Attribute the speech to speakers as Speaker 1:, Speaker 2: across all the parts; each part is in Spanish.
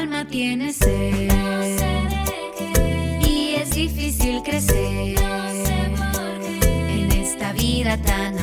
Speaker 1: alma tiene sed. Y es difícil crecer en esta vida tan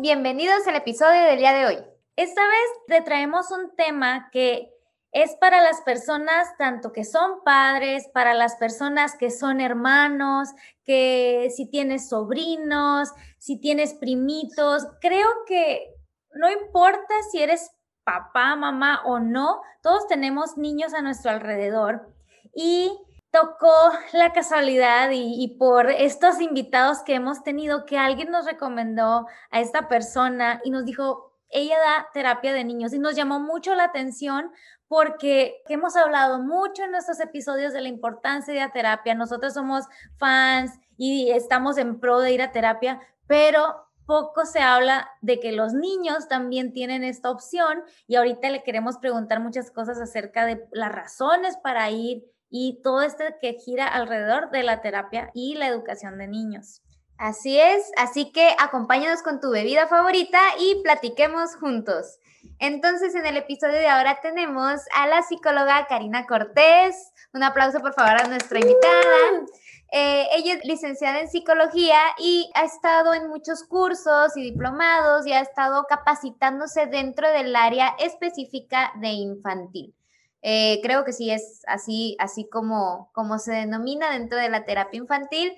Speaker 2: bienvenidos al episodio del día de hoy. Esta vez te traemos un tema que es para las personas tanto que son padres, para las personas que son hermanos, que si tienes sobrinos, si tienes primitos, creo que no importa si eres papá, mamá o no, todos tenemos niños a nuestro alrededor y tocó la casualidad y, por estos invitados que hemos tenido que alguien nos recomendó a esta persona y nos dijo, ella da terapia de niños y nos llamó mucho la atención porque hemos hablado mucho en nuestros episodios de la importancia de la terapia. Nosotros somos fans y estamos en pro de ir a terapia, pero poco se habla de que los niños también tienen esta opción y ahorita le queremos preguntar muchas cosas acerca de las razones para ir y todo esto que gira alrededor de la terapia y la educación de niños.
Speaker 3: Así es, así que acompáñanos con tu bebida favorita y platiquemos juntos. Entonces, en el episodio de ahora tenemos a la psicóloga Karina Cortés. Un aplauso, por favor, a nuestra invitada. Eh, ella es licenciada en psicología y ha estado en muchos cursos y diplomados y ha estado capacitándose dentro del área específica de infantil. Eh, creo que sí es así, así como, como se denomina dentro de la terapia infantil.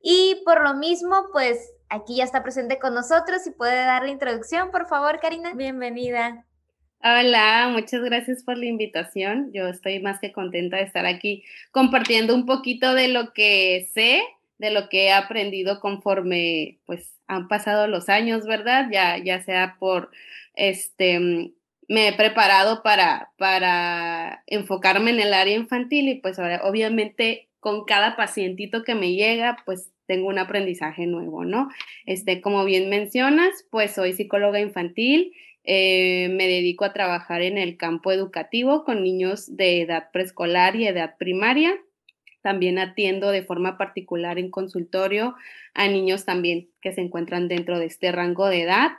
Speaker 3: Y por lo mismo, pues aquí ya está presente con nosotros y puede dar la introducción, por favor, Karina.
Speaker 2: Bienvenida.
Speaker 4: Hola, muchas gracias por la invitación. Yo estoy más que contenta de estar aquí compartiendo un poquito de lo que sé, de lo que he aprendido conforme pues han pasado los años, ¿verdad? Ya, ya sea por este me he preparado para, para enfocarme en el área infantil y pues ahora obviamente con cada pacientito que me llega, pues tengo un aprendizaje nuevo, ¿no? Este, como bien mencionas, pues soy psicóloga infantil, eh, me dedico a trabajar en el campo educativo con niños de edad preescolar y edad primaria. También atiendo de forma particular en consultorio a niños también que se encuentran dentro de este rango de edad.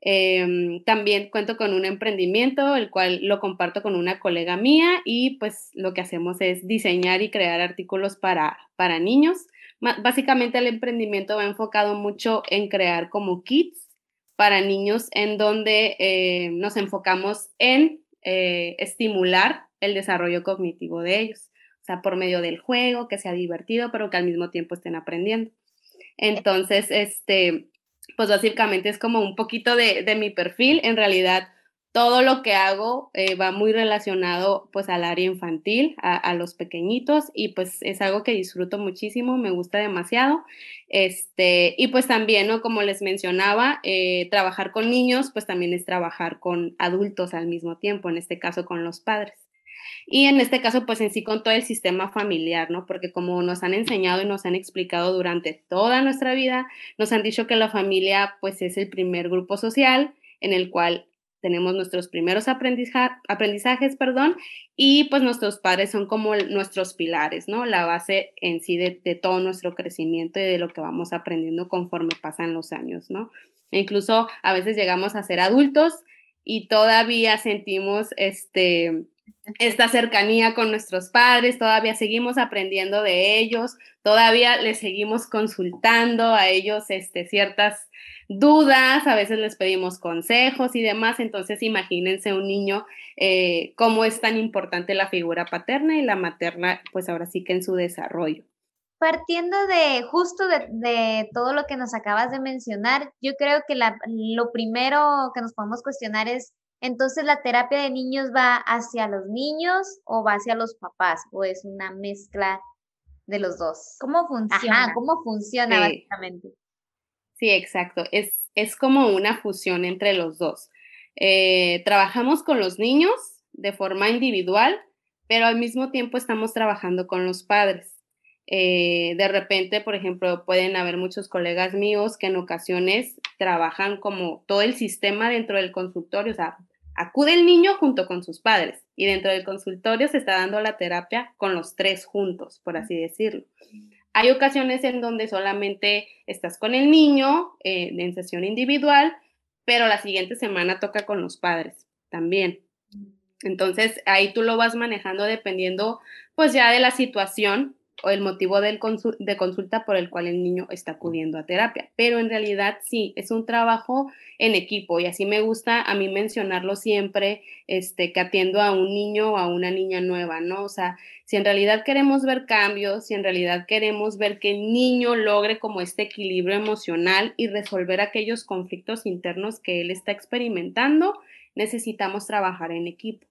Speaker 4: Eh, también cuento con un emprendimiento, el cual lo comparto con una colega mía y pues lo que hacemos es diseñar y crear artículos para, para niños. Básicamente el emprendimiento va enfocado mucho en crear como kits para niños en donde eh, nos enfocamos en eh, estimular el desarrollo cognitivo de ellos, o sea, por medio del juego, que sea divertido, pero que al mismo tiempo estén aprendiendo. Entonces, este, pues básicamente es como un poquito de, de mi perfil. En realidad, todo lo que hago eh, va muy relacionado pues al área infantil, a, los pequeñitos y pues es algo que disfruto muchísimo, me gusta demasiado. Este, y pues también, ¿no? Como les mencionaba, eh, trabajar con niños pues también es trabajar con adultos al mismo tiempo, en este caso con los padres. Y en este caso, pues en sí con todo el sistema familiar, ¿no? Porque como nos han enseñado y nos han explicado durante toda nuestra vida, nos han dicho que la familia, pues es el primer grupo social en el cual tenemos nuestros primeros aprendiza aprendizajes, perdón, y pues nuestros padres son como nuestros pilares, ¿no? La base en sí de, de, todo nuestro crecimiento y de lo que vamos aprendiendo conforme pasan los años, ¿no? E incluso a veces llegamos a ser adultos y todavía sentimos este esta cercanía con nuestros padres, todavía seguimos aprendiendo de ellos, todavía les seguimos consultando a ellos este, ciertas dudas, a veces les pedimos consejos y demás, entonces imagínense un niño eh, cómo es tan importante la figura paterna y la materna, pues ahora sí que en su desarrollo.
Speaker 3: Partiendo de justo de, de todo lo que nos acabas de mencionar, yo creo que la, lo primero que nos podemos cuestionar es entonces, ¿la terapia de niños va hacia los niños o va hacia los papás? ¿O es una mezcla de los dos?
Speaker 2: ¿Cómo funciona?
Speaker 3: Ajá, ¿cómo funciona sí. básicamente?
Speaker 4: Sí, exacto. Es, es como una fusión entre los dos. Eh, trabajamos con los niños de forma individual, pero al mismo tiempo estamos trabajando con los padres. Eh, de repente, por ejemplo, pueden haber muchos colegas míos que en ocasiones trabajan como todo el sistema dentro del consultorio, o sea, acude el niño junto con sus padres y dentro del consultorio se está dando la terapia con los tres juntos, por así decirlo. Hay ocasiones en donde solamente estás con el niño eh, en sesión individual, pero la siguiente semana toca con los padres también. Entonces ahí tú lo vas manejando dependiendo pues ya de la situación o el motivo del de consulta por el cual el niño está acudiendo a terapia. Pero en realidad sí, es un trabajo en equipo y así me gusta a mí mencionarlo siempre, este, que atiendo a un niño o a una niña nueva, ¿no? O sea, si en realidad queremos ver cambios, si en realidad queremos ver que el niño logre como este equilibrio emocional y resolver aquellos conflictos internos que él está experimentando, necesitamos trabajar en equipo.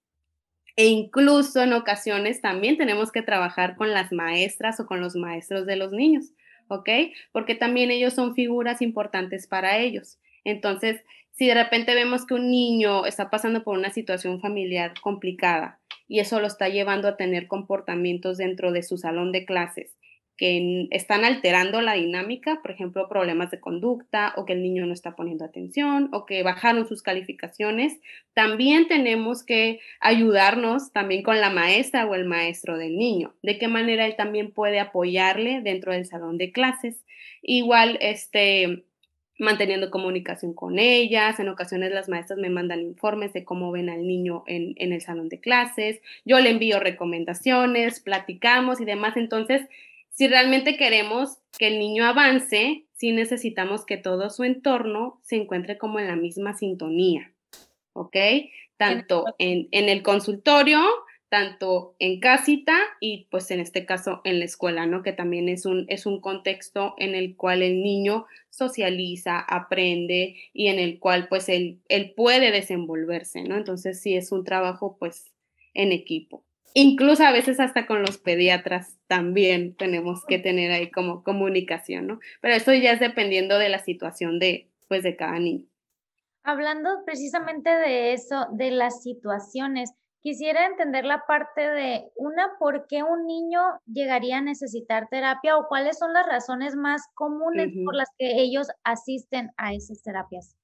Speaker 4: E incluso en ocasiones también tenemos que trabajar con las maestras o con los maestros de los niños, ¿ok? Porque también ellos son figuras importantes para ellos. Entonces, si de repente vemos que un niño está pasando por una situación familiar complicada y eso lo está llevando a tener comportamientos dentro de su salón de clases que están alterando la dinámica, por ejemplo, problemas de conducta o que el niño no está poniendo atención o que bajaron sus calificaciones, también tenemos que ayudarnos también con la maestra o el maestro del niño, de qué manera él también puede apoyarle dentro del salón de clases. Igual, este, manteniendo comunicación con ellas. En ocasiones las maestras me mandan informes de cómo ven al niño en, en, el salón de clases. Yo le envío recomendaciones, platicamos y demás. Entonces, si realmente queremos que el niño avance, sí necesitamos que todo su entorno se encuentre como en la misma sintonía, ¿ok? Tanto en, en el consultorio, tanto en casita y pues en este caso en la escuela, ¿no? Que también es un, es un contexto en el cual el niño socializa, aprende y en el cual pues él, él puede desenvolverse, ¿no? Entonces sí es un trabajo pues en equipo. Incluso a veces hasta con los pediatras también tenemos que tener ahí como comunicación, ¿no? Pero eso ya es dependiendo de la situación de, pues, de cada niño.
Speaker 2: Hablando precisamente de eso, de las situaciones, quisiera entender la parte de una, ¿por qué un niño llegaría a necesitar terapia o cuáles son las razones más comunes por las que ellos asisten a esas terapias?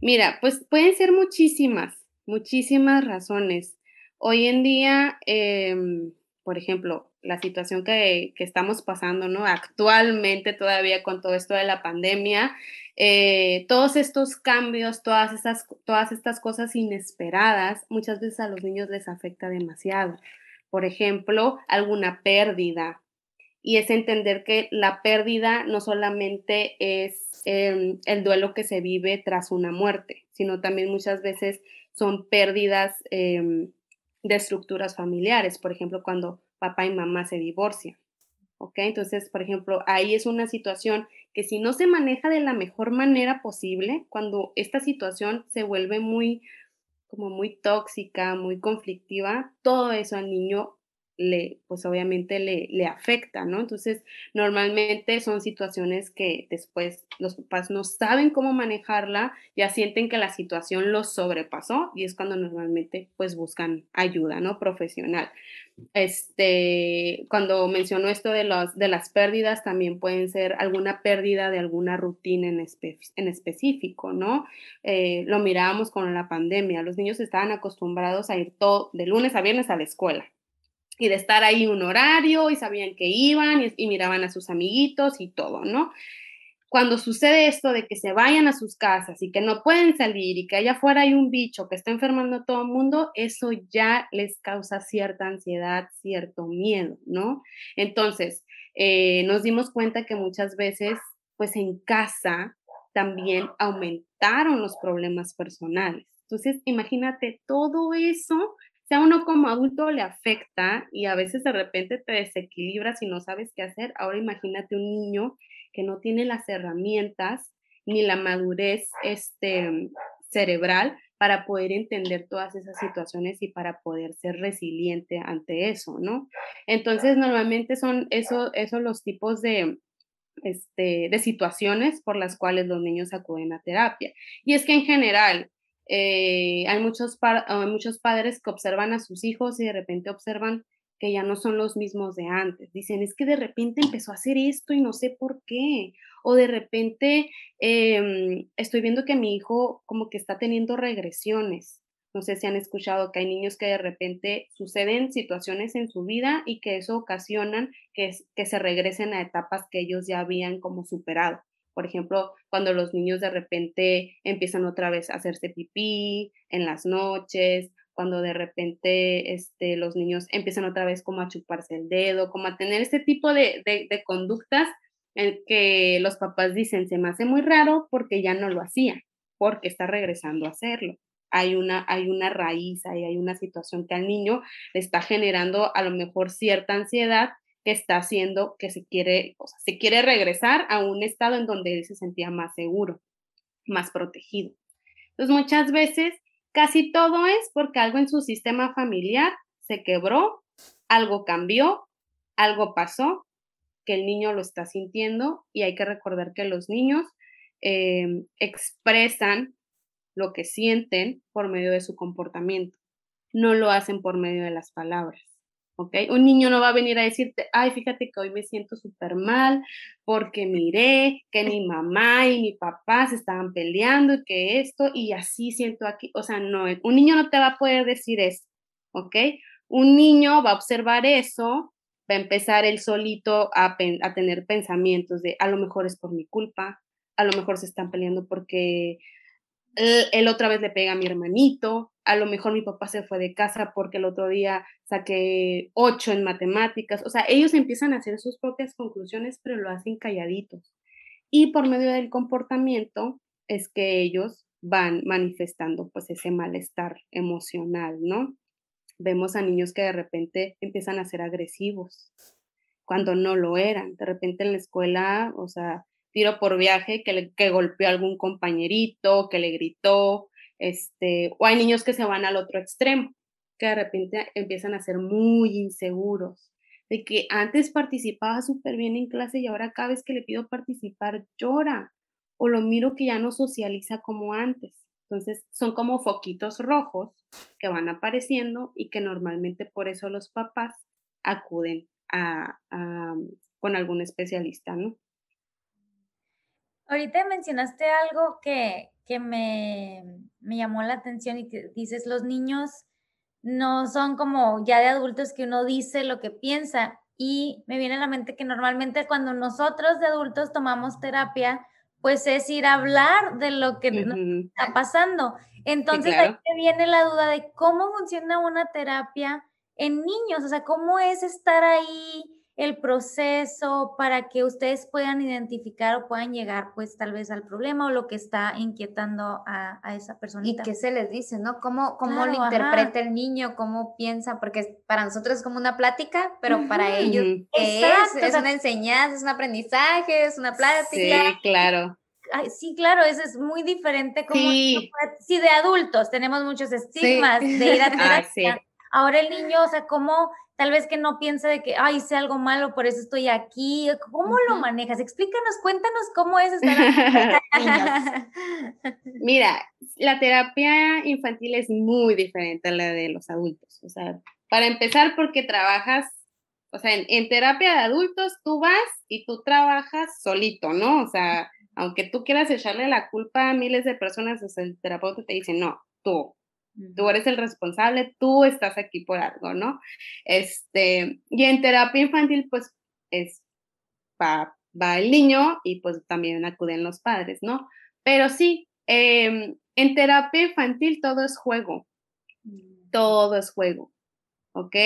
Speaker 4: Mira, pues pueden ser muchísimas, muchísimas razones. Hoy en día, em, por ejemplo, la situación que, estamos pasando, ¿no? Actualmente todavía con todo esto de la pandemia, eh, todos estos cambios, todas estas, todas estas cosas inesperadas, muchas veces a los niños les afecta demasiado. Por ejemplo, alguna pérdida. Y es entender que la pérdida no solamente es em, el duelo que se vive tras una muerte, sino también muchas veces son pérdidas em, de estructuras familiares, por ejemplo, cuando papá y mamá se divorcian. ¿Ok? Entonces, por ejemplo, ahí es una situación que si no se maneja de la mejor manera posible, cuando esta situación se vuelve muy, como muy tóxica, muy conflictiva, todo eso al niño le, pues obviamente le, le, afecta, ¿no? Entonces, normalmente son situaciones que después los papás no saben cómo manejarla, ya sienten que la situación los sobrepasó y es cuando normalmente pues buscan ayuda, ¿no? Profesional. Este, cuando mencionó esto de, los, de las pérdidas, también pueden ser alguna pérdida de alguna rutina en, en específico, ¿no? Eh, lo mirábamos con la pandemia, los niños estaban acostumbrados a ir todo de lunes a viernes a la escuela, y de estar ahí un horario y sabían que iban y, miraban a sus amiguitos y todo, ¿no? Cuando sucede esto de que se vayan a sus casas y que no pueden salir y que allá afuera hay un bicho que está enfermando a todo el mundo, eso ya les causa cierta ansiedad, cierto miedo, ¿no? Entonces, eh, nos dimos cuenta que muchas veces, pues en casa también aumentaron los problemas personales. Entonces, imagínate todo eso a uno como adulto le afecta y a veces de repente te desequilibras y no sabes qué hacer. Ahora imagínate un niño que no tiene las herramientas ni la madurez este, cerebral para poder entender todas esas situaciones y para poder ser resiliente ante eso, ¿no? Entonces, normalmente son esos eso los tipos de, este, de situaciones por las cuales los niños acuden a terapia. Y es que en general, eh, hay, muchos padres que observan a sus hijos y de repente observan que ya no son los mismos de antes. Dicen, es que de repente empezó a hacer esto y no sé por qué. O de repente em, estoy viendo que mi hijo como que está teniendo regresiones. No sé si han escuchado que hay niños que de repente suceden situaciones en su vida y que eso ocasionan que, que se regresen a etapas que ellos ya habían como superado. Por ejemplo, cuando los niños de repente empiezan otra vez a hacerse pipí en las noches, cuando de repente este, los niños empiezan otra vez como a chuparse el dedo, como a tener este tipo de, de, conductas en que los papás dicen, se me hace muy raro porque ya no lo hacía, porque está regresando a hacerlo. Hay una, hay una raíz, ahí hay una situación que al niño le está generando a lo mejor cierta ansiedad que está haciendo que se quiere, o sea, se quiere regresar a un estado en donde él se sentía más seguro, más protegido. Entonces, muchas veces, casi todo es porque algo en su sistema familiar se quebró, algo cambió, algo pasó, que el niño lo está sintiendo y hay que recordar que los niños eh, expresan lo que sienten por medio de su comportamiento, no lo hacen por medio de las palabras. Un niño no va a venir a decirte, ay, fíjate que hoy me siento súper mal porque miré que mi mamá y mi papá se estaban peleando y que esto, y así siento aquí, o sea, no, un niño no te va a poder decir eso, ¿ok? Un niño va a observar eso, va a empezar él solito a, a tener pensamientos de, a lo mejor es por mi culpa, a lo mejor se están peleando porque él, otra vez le pega a mi hermanito, a lo mejor mi papá se fue de casa porque el otro día saqué ocho en matemáticas, o sea, ellos empiezan a hacer sus propias conclusiones, pero lo hacen calladitos. Y por medio del comportamiento es que ellos van manifestando pues ese malestar emocional, ¿no? Vemos a niños que de repente empiezan a ser agresivos cuando no lo eran. De repente en la escuela, o sea, tiro por viaje que, le, que golpeó a algún compañerito, que le gritó, este, o hay niños que se van al otro extremo, que de repente empiezan a ser muy inseguros, de que antes participaba súper bien en clase y ahora cada vez que le pido participar llora, o lo miro que ya no socializa como antes. Entonces son como foquitos rojos que van apareciendo y que normalmente por eso los papás acuden a, a, con algún especialista, ¿no?
Speaker 2: Ahorita mencionaste algo que, me, llamó la atención y que dices, los niños no son como ya de adultos que uno dice lo que piensa. Y me viene a la mente que normalmente cuando nosotros de adultos tomamos terapia, pues es ir a hablar de lo que nos está pasando. Entonces ahí me viene la duda de cómo funciona una terapia en niños, o sea, cómo es estar ahí el proceso para que ustedes puedan identificar o puedan llegar pues tal vez al problema o lo que está inquietando a, esa persona.
Speaker 3: Y qué se les dice, ¿no? ¿Cómo, cómo lo interpreta el niño? ¿Cómo piensa? Porque para nosotros es como una plática, pero para ellos es, es una enseñanza, es un aprendizaje, es una plática.
Speaker 4: Sí, claro.
Speaker 2: sí, claro, eso es muy diferente como sí. de adultos tenemos muchos estigmas de ir a ah, terapia. Ahora el niño, o sea, cómo tal vez que no piense de que, ay, hice algo malo, por eso estoy aquí. ¿Cómo lo manejas? Explícanos, cuéntanos cómo es estar
Speaker 4: Mira, la terapia infantil es muy diferente a la de los adultos. O sea, para empezar, porque trabajas, o sea, en, terapia de adultos tú vas y tú trabajas solito, ¿no? O sea, aunque tú quieras echarle la culpa a miles de personas, o sea, el terapeuta te dice, no, tú, Tú eres el responsable, tú estás aquí por algo, ¿no? Este, y en terapia infantil, pues, es, va, va el niño y pues también acuden los padres, ¿no? Pero sí, em, en terapia infantil todo es juego, mm. todo es juego, ¿ok?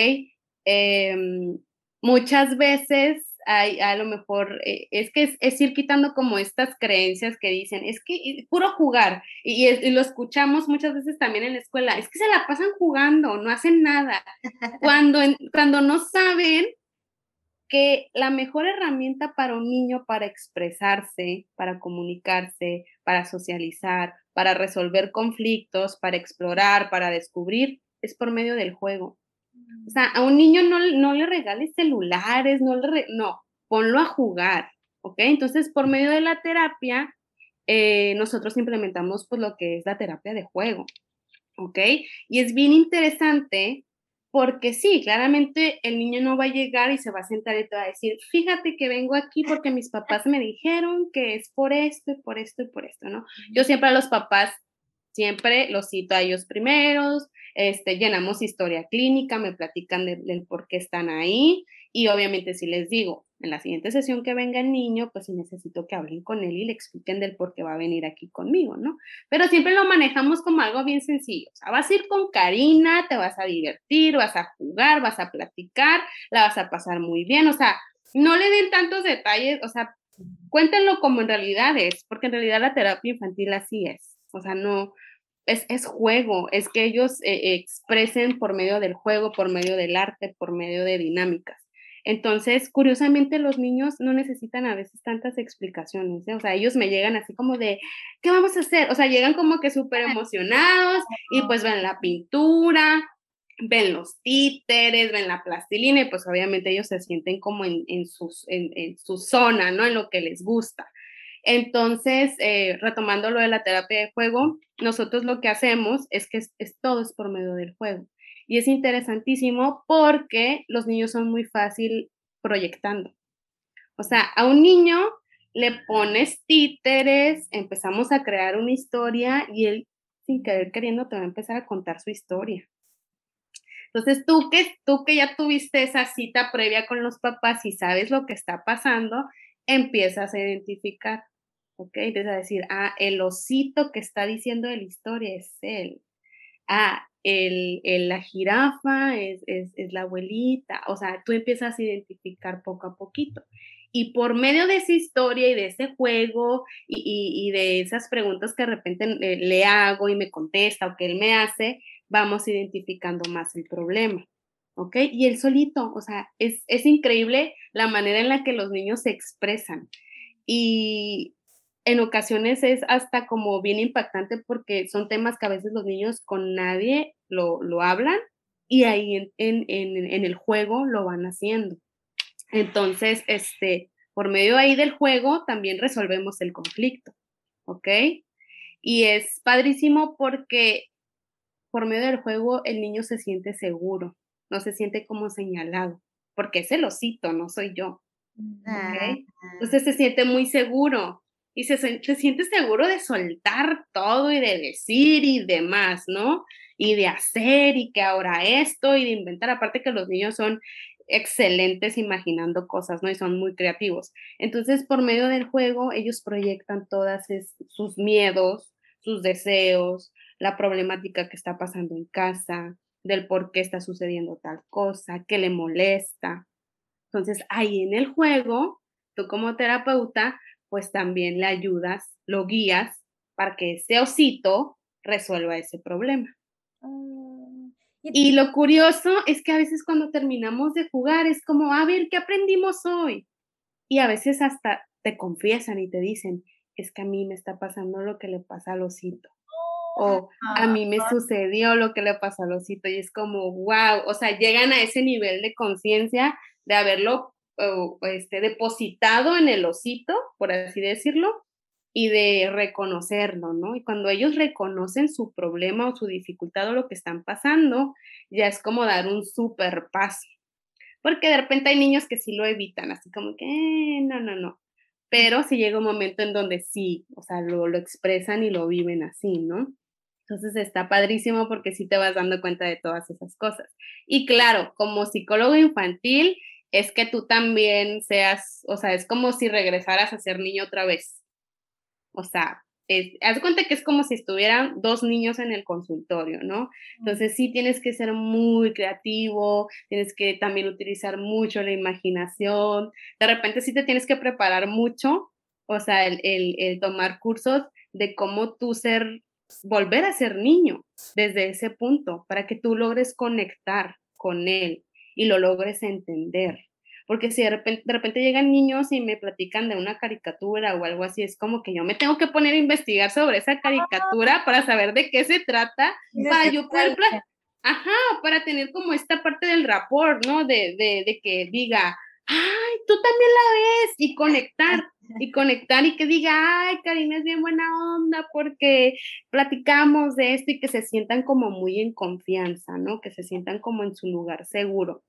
Speaker 4: Em, muchas veces a lo mejor eh, es que es, ir quitando como estas creencias que dicen, es que puro jugar, y, lo escuchamos muchas veces también en la escuela, es que se la pasan jugando, no hacen nada, cuando, cuando no saben que la mejor herramienta para un niño para expresarse, para comunicarse, para socializar, para resolver conflictos, para explorar, para descubrir, es por medio del juego. O sea, a un niño no, no le regales celulares, no le, no, ponlo a jugar, ¿ok? Entonces, por medio de la terapia, eh, nosotros implementamos pues lo que es la terapia de juego, ¿ok? Y es bien interesante porque sí, claramente el niño no va a llegar y se va a sentar y te va a decir, fíjate que vengo aquí porque mis papás me dijeron que es por esto y por esto y por esto, ¿no? Yo siempre a los papás, siempre los cito a ellos primeros, este, llenamos historia clínica, me platican del por qué están ahí y obviamente si les digo, en la siguiente sesión que venga el niño, pues sí necesito que hablen con él y le expliquen del por qué va a venir aquí conmigo, ¿no? Pero siempre lo manejamos como algo bien sencillo. O sea, vas a ir con Karina, te vas a divertir, vas a jugar, vas a platicar, la vas a pasar muy bien. O sea, no le den tantos detalles, o sea, cuéntenlo como en realidad es, porque en realidad la terapia infantil así es. O sea, no, es, es, juego, es que ellos eh, expresen por medio del juego, por medio del arte, por medio de dinámicas. Entonces, curiosamente, los niños no necesitan a veces tantas explicaciones, ¿eh? o sea, ellos me llegan así como de, ¿qué vamos a hacer? O sea, llegan como que súper emocionados y pues ven la pintura, ven los títeres, ven la plastilina y pues obviamente ellos se sienten como en, sus, en, su zona, ¿no? En lo que les gusta. Entonces, eh, retomando lo de la terapia de juego, nosotros lo que hacemos es que es, todo es por medio del juego. Y es interesantísimo porque los niños son muy fácil proyectando. O sea, a un niño le pones títeres, empezamos a crear una historia y él, sin querer queriendo, te va a empezar a contar su historia. Entonces, tú que, tú que ya tuviste esa cita previa con los papás y sabes lo que está pasando, empiezas a identificar, ¿ok? Empiezas a decir, ah, el osito que está diciendo de la historia es él. Ah, el, la jirafa es, la abuelita, o sea, tú empiezas a identificar poco a poquito. Y por medio de esa historia y de ese juego y, de esas preguntas que de repente le, hago y me contesta o que él me hace, vamos identificando más el problema. ¿Ok? Y él solito, o sea, es, es increíble la manera en la que los niños se expresan. Y en ocasiones es hasta como bien impactante porque son temas que a veces los niños con nadie lo, hablan y ahí en, en, el juego lo van haciendo. Entonces, este, por medio ahí del juego también resolvemos el conflicto, ¿ok? Y es padrísimo porque por medio del juego el niño se siente seguro, no se siente como señalado, porque es el osito, no soy yo. ¿okay? Entonces se siente muy seguro y se, se, siente seguro de soltar todo y de decir y demás, ¿no? Y de hacer y que ahora esto y de inventar, aparte que los niños son excelentes imaginando cosas, ¿no? Y son muy creativos. Entonces, por medio del juego, ellos proyectan todas sus miedos, sus deseos, la problemática que está pasando en casa, del por qué está sucediendo tal cosa, qué le molesta. Entonces, ahí en el juego, tú como terapeuta pues también le ayudas, lo guías para que ese osito resuelva ese problema. Mm, y lo curioso es que a veces cuando terminamos de jugar es como, a ver, ¿qué aprendimos hoy? Y a veces hasta te confiesan y te dicen, es que a mí me está pasando lo que le pasa al osito. O a mí me sucedió lo que le pasó al osito. Y es como, wow, o sea, llegan a ese nivel de conciencia de haberlo este, depositado en el osito, por así decirlo, y de reconocerlo, ¿no? Y cuando ellos reconocen su problema o su dificultad o lo que están pasando, ya es como dar un super paso. Porque de repente hay niños que sí lo evitan, así como que, eh, no, no, no. Pero si llega un momento en donde sí, o sea, lo, lo expresan y lo viven así, ¿no? Entonces está padrísimo porque sí te vas dando cuenta de todas esas cosas. Y claro, como psicólogo infantil, es que tú también seas, o sea, es como si regresaras a ser niño otra vez. O sea, haz cuenta que es como si estuvieran dos niños en el consultorio, ¿no? Entonces sí tienes que ser muy creativo, tienes que también utilizar mucho la imaginación, de repente sí te tienes que preparar mucho, o sea, el, el tomar cursos de cómo tú ser, volver a ser niño desde ese punto, para que tú logres conectar con él, y lo logres entender. Porque si de repente, de repente llegan niños y me platican de una caricatura o algo así, es como que yo me tengo que poner a investigar sobre esa caricatura para saber de qué se trata, para yo poder, ajá, para tener como esta parte del rapport, ¿no? De, de, de que diga, ay, tú también la ves, y conectar, y conectar y que diga, ay, Karina es bien buena onda porque platicamos de esto y que se sientan como muy en confianza, ¿no? Que se sientan como en su lugar seguro.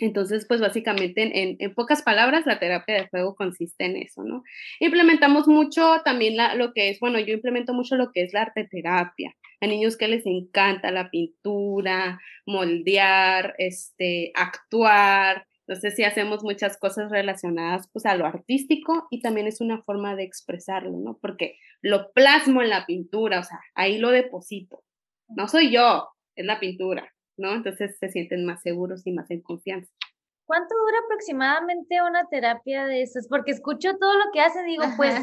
Speaker 4: Entonces, pues básicamente, en, en, pocas palabras, la terapia de juego consiste en eso, ¿no? Implementamos mucho también la, lo que es, bueno, yo implemento mucho lo que es la arte terapia. A niños que les encanta la pintura, moldear, este, actuar. Entonces, sí hacemos muchas cosas relacionadas pues a lo artístico y también es una forma de expresarlo, ¿no? Porque lo plasmo en la pintura, o sea, ahí lo deposito. No soy yo, es la pintura. ¿no? Entonces se sienten más seguros y más en confianza.
Speaker 2: ¿Cuánto dura aproximadamente una terapia de esas? Porque escucho todo lo que hacen, digo, pues,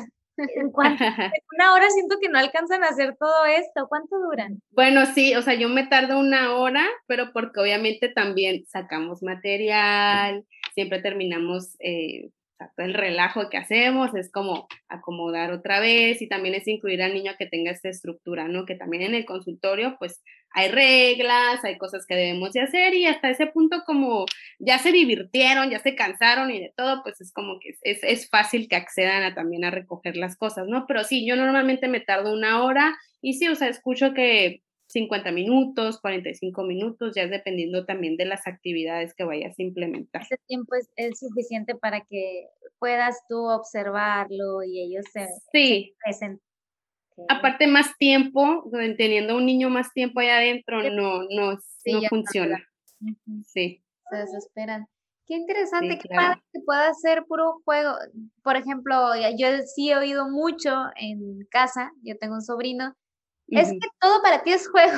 Speaker 2: ¿en, cuánto, una hora siento que no alcanzan a hacer todo esto. ¿Cuánto duran?
Speaker 4: Bueno, sí, o sea, yo me tardo una hora, pero porque obviamente también sacamos material, siempre terminamos eh, el relajo que hacemos es como acomodar otra vez y también es incluir al niño que tenga esta estructura, ¿no? Que también en el consultorio pues hay reglas, hay cosas que debemos de hacer y hasta ese punto como ya se divirtieron, ya se cansaron y de todo, pues es como que es, es fácil que accedan a también a recoger las cosas, ¿no? Pero sí, yo normalmente me tardo una hora y sí, o sea, escucho que 50 minutos, 45 minutos, ya dependiendo también de las actividades que vayas a implementar.
Speaker 2: Ese tiempo es, suficiente para que puedas tú observarlo y ellos se,
Speaker 4: sí. Aparte, más tiempo, teniendo un niño más tiempo allá adentro, no, no, no funciona. Sí.
Speaker 3: Se desesperan. Qué interesante, qué padre que pueda ser puro juego. Por ejemplo, yo sí he oído mucho en casa, yo tengo un sobrino es que todo para ti es juego.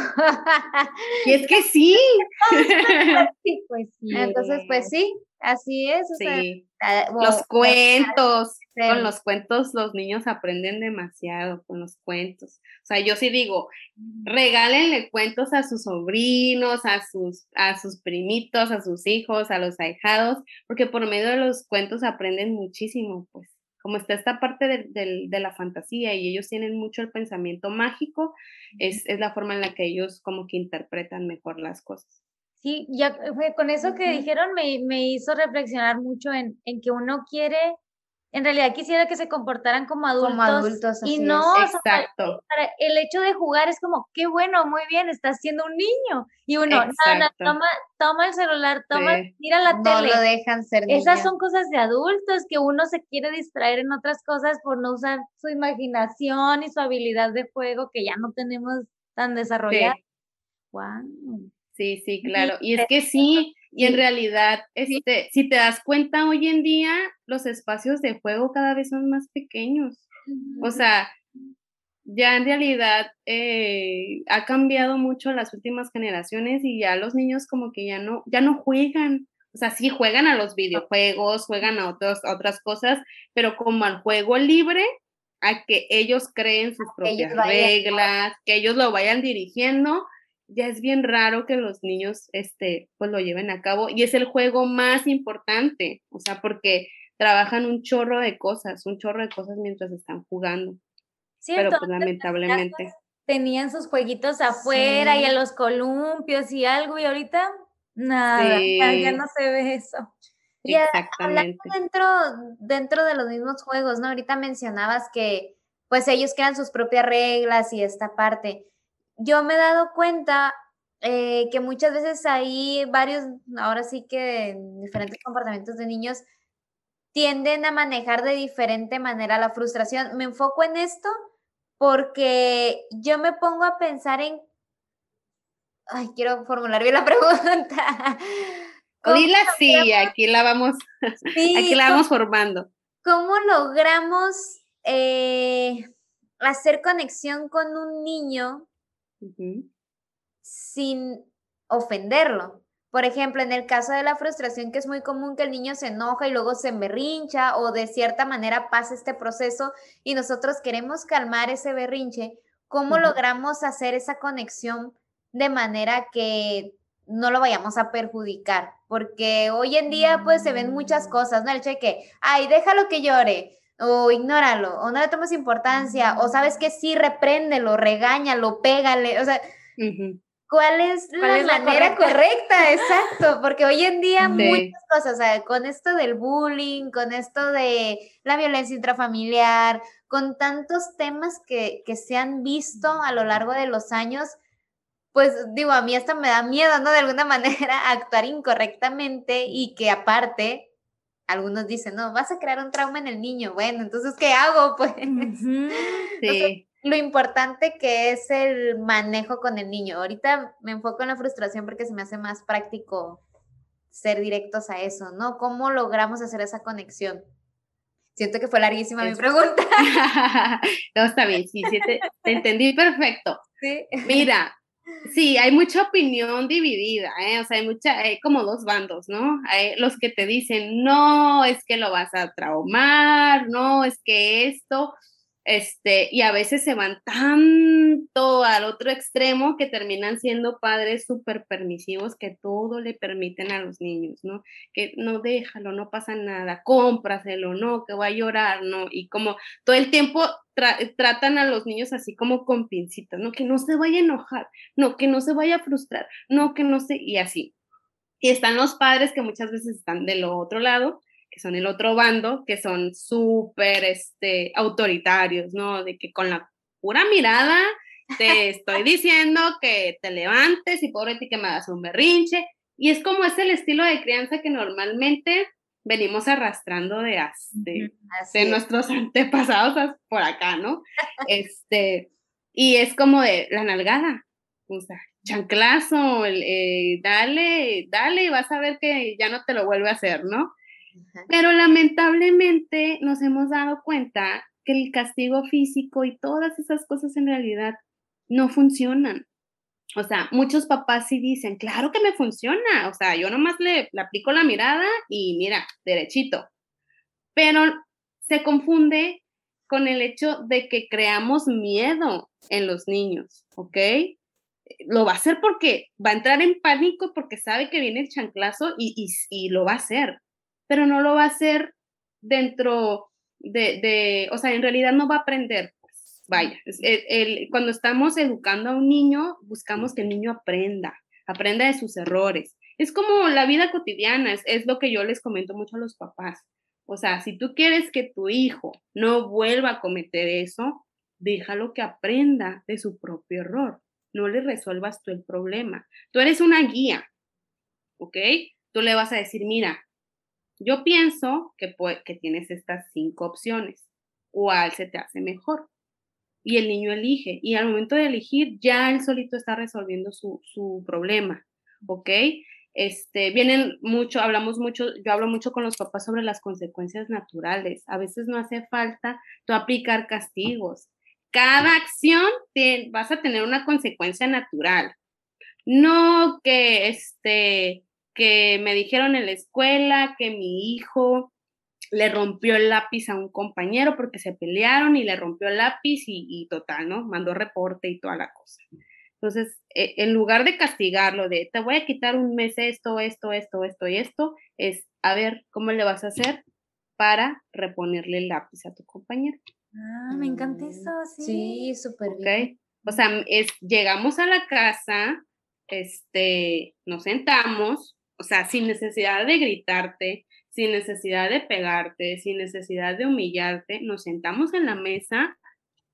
Speaker 4: y es que sí.
Speaker 3: pues sí. Entonces, pues sí, así es.
Speaker 4: sí. los cuentos, con los cuentos los niños aprenden demasiado con los cuentos. O sea, yo sí digo, regálenle cuentos a sus sobrinos, a sus, a sus primitos, a sus hijos, a los ahijados, porque por medio de los cuentos aprenden muchísimo, pues como está esta parte de, de, la fantasía y ellos tienen mucho el pensamiento mágico, es, es, la forma en la que ellos como que interpretan mejor las cosas.
Speaker 2: Sí, ya con eso que dijeron me, me hizo reflexionar mucho en, en que uno quiere en realidad quisiera que se comportaran como adultos. y no,
Speaker 4: Exacto.
Speaker 2: el hecho de jugar es como, qué bueno, muy bien, estás siendo un niño. Y uno, no, toma, toma el celular, toma, mira la tele.
Speaker 3: No lo dejan ser
Speaker 2: Esas son cosas de adultos que uno se quiere distraer en otras cosas por no usar su imaginación y su habilidad de juego que ya no tenemos tan desarrollada.
Speaker 4: Wow. Sí, sí, claro. Y es que sí, y en realidad, este, si te das cuenta, hoy en día los espacios de juego cada vez son más pequeños. O sea, ya en realidad eh, ha cambiado mucho las últimas generaciones y ya los niños como que ya no, ya no juegan. O sea, sí juegan a los videojuegos, juegan a, otros, otras cosas, pero como al juego libre, a que ellos creen sus propias reglas, que ellos lo vayan dirigiendo ya es bien raro que los niños este, pues lo lleven a cabo y es el juego más importante, o sea, porque trabajan un chorro de cosas, un chorro de cosas mientras están jugando. Pero pues lamentablemente.
Speaker 2: Tenían sus jueguitos afuera y a los columpios y algo y ahorita nada, ya no se ve eso.
Speaker 3: Exactamente. dentro, dentro de los mismos juegos, ¿no? Ahorita mencionabas que pues ellos crean sus propias reglas y esta parte yo me he dado cuenta eh, que muchas veces hay varios, ahora sí que diferentes comportamientos de niños tienden a manejar de diferente manera la frustración. Me enfoco en esto porque yo me pongo a pensar en... Ay, quiero formular bien la pregunta.
Speaker 4: Dila sí, aquí la vamos, aquí la vamos formando.
Speaker 3: ¿Cómo logramos eh, hacer conexión con un niño sin ofenderlo. Por ejemplo, en el caso de la frustración, que es muy común que el niño se enoja y luego se berrincha o de cierta manera pasa este proceso y nosotros queremos calmar ese berrinche, ¿cómo logramos hacer esa conexión de manera que no lo vayamos a perjudicar? Porque hoy en día pues se ven muchas mm. cosas, ¿no? El cheque, ay, déjalo que llore, o ignóralo, o no le tomes importancia, o sabes que sí, repréndelo, regáñalo, pégale, o sea, cuál es
Speaker 2: ¿Cuál
Speaker 3: la
Speaker 2: es la
Speaker 3: manera correcta? Exacto, porque hoy en día
Speaker 4: Sí.
Speaker 3: muchas cosas, o sea, con esto del bullying, con esto de la violencia intrafamiliar, con tantos temas que, que se han visto a lo largo de los años, pues digo, a mí hasta me da miedo, ¿no? De alguna manera actuar incorrectamente y que aparte, algunos dicen, no, vas a crear un trauma en el niño. Bueno, entonces, ¿qué hago? Pues.
Speaker 4: Sí,
Speaker 3: lo importante que es el manejo con el niño. Ahorita me enfoco en la frustración porque se me hace más práctico ser directos a eso, ¿no? ¿Cómo logramos hacer esa conexión? Siento que fue larguísima mi
Speaker 4: Es-
Speaker 3: pregunta.
Speaker 4: no, está bien, sí, sí, te, te entendí perfecto.
Speaker 3: Sí.
Speaker 4: Mira, sí, hay mucha opinión dividida, ¿eh? O sea, hay mucha, hay como dos bandos, ¿no? Hay los que te dicen, no, es que lo vas a traumar, no, es que esto, este, y a veces se van tanto al otro extremo que terminan siendo padres súper permisivos que todo le permiten a los niños, ¿no? Que no déjalo, no pasa nada, cómpraselo, no, que va a llorar, ¿no? Y como todo el tiempo tra- tratan a los niños así como con pincitas, ¿no? Que no se vaya a enojar, no, que no se vaya a frustrar, no, que no se, y así. Y están los padres que muchas veces están del otro lado, que son el otro bando, que son súper este, autoritarios, ¿no? De que con la pura mirada te estoy diciendo que te levantes y pobre ti que me hagas un berrinche. Y es como es el estilo de crianza que normalmente venimos arrastrando de, de, de
Speaker 3: es.
Speaker 4: nuestros antepasados as- por acá, ¿no? Este, y es como de la nalgada, o sea, chanclazo, el, eh, dale, dale, y vas a ver que ya no te lo vuelve a hacer, ¿no? Pero lamentablemente nos hemos dado cuenta que el castigo físico y todas esas cosas en realidad no funcionan. O sea, muchos papás sí dicen, claro que me funciona, o sea, yo nomás le, le aplico la mirada y mira, derechito. Pero se confunde con el hecho de que creamos miedo en los niños, ¿ok? Lo va a hacer porque va a entrar en pánico porque sabe que viene el chanclazo y, y, y lo va a hacer, pero no lo va a hacer dentro de, de, o sea, en realidad no va a aprender, pues, vaya, el- cuando estamos educando a un niño, buscamos que el niño aprenda, aprenda de sus errores. Es como la vida cotidiana, es, es lo que yo les comento mucho a los papás. O sea, si tú quieres que tu hijo no vuelva a cometer eso, déjalo que aprenda de su propio error. No le resuelvas tú el problema. Tú eres una guía, ¿ok? Tú le vas a decir, mira, yo pienso que, que tienes estas cinco opciones. ¿Cuál se te hace mejor? Y el niño elige. Y al momento de elegir, ya él solito está resolviendo su, su problema, ¿ok? Este, vienen mucho, hablamos mucho, yo hablo mucho con los papás sobre las consecuencias naturales. A veces no hace falta tú aplicar castigos. Cada acción te, vas a tener una consecuencia natural. No que este, que me dijeron en la escuela que mi hijo le rompió el lápiz a un compañero porque se pelearon y le rompió el lápiz y, y total, ¿no? Mandó reporte y toda la cosa. Entonces, eh, en lugar de castigarlo, de te voy a quitar un mes esto, esto, esto, esto y esto, es a ver cómo le vas a hacer para reponerle el lápiz a tu compañero.
Speaker 2: Ah, me encanta eso, sí.
Speaker 3: Sí, súper bien.
Speaker 4: ¿ok? O sea, es, llegamos a la casa, este, nos sentamos, o sea, sin necesidad de gritarte, sin necesidad de pegarte, sin necesidad de humillarte, nos sentamos en la mesa,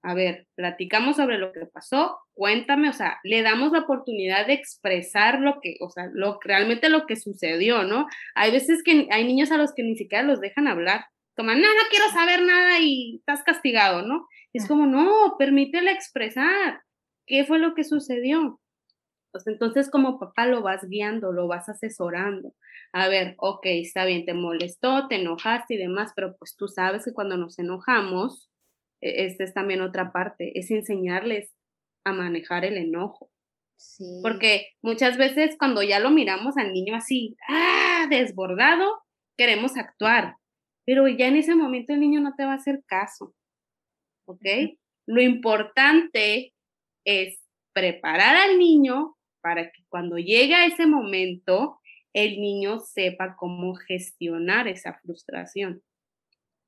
Speaker 4: a ver, platicamos sobre lo que pasó, cuéntame, o sea, le damos la oportunidad de expresar lo que, o sea, lo, realmente lo que sucedió, ¿no? Hay veces que hay niños a los que ni siquiera los dejan hablar, toman, no, no quiero saber nada y estás castigado, ¿no? Es
Speaker 2: Ah.
Speaker 4: como, no, permítele expresar qué fue lo que sucedió. Entonces como papá lo vas guiando, lo vas asesorando. A ver, ok, está bien, te molestó, te enojaste y demás, pero pues tú sabes que cuando nos enojamos, e- esta es también otra parte, es enseñarles a manejar el enojo.
Speaker 3: Sí.
Speaker 4: Porque muchas veces cuando ya lo miramos al niño así, ah, desbordado, queremos actuar, pero ya en ese momento el niño no te va a hacer caso. ¿Ok? Lo importante es preparar al niño para que cuando llegue a ese momento, el niño sepa cómo gestionar esa frustración.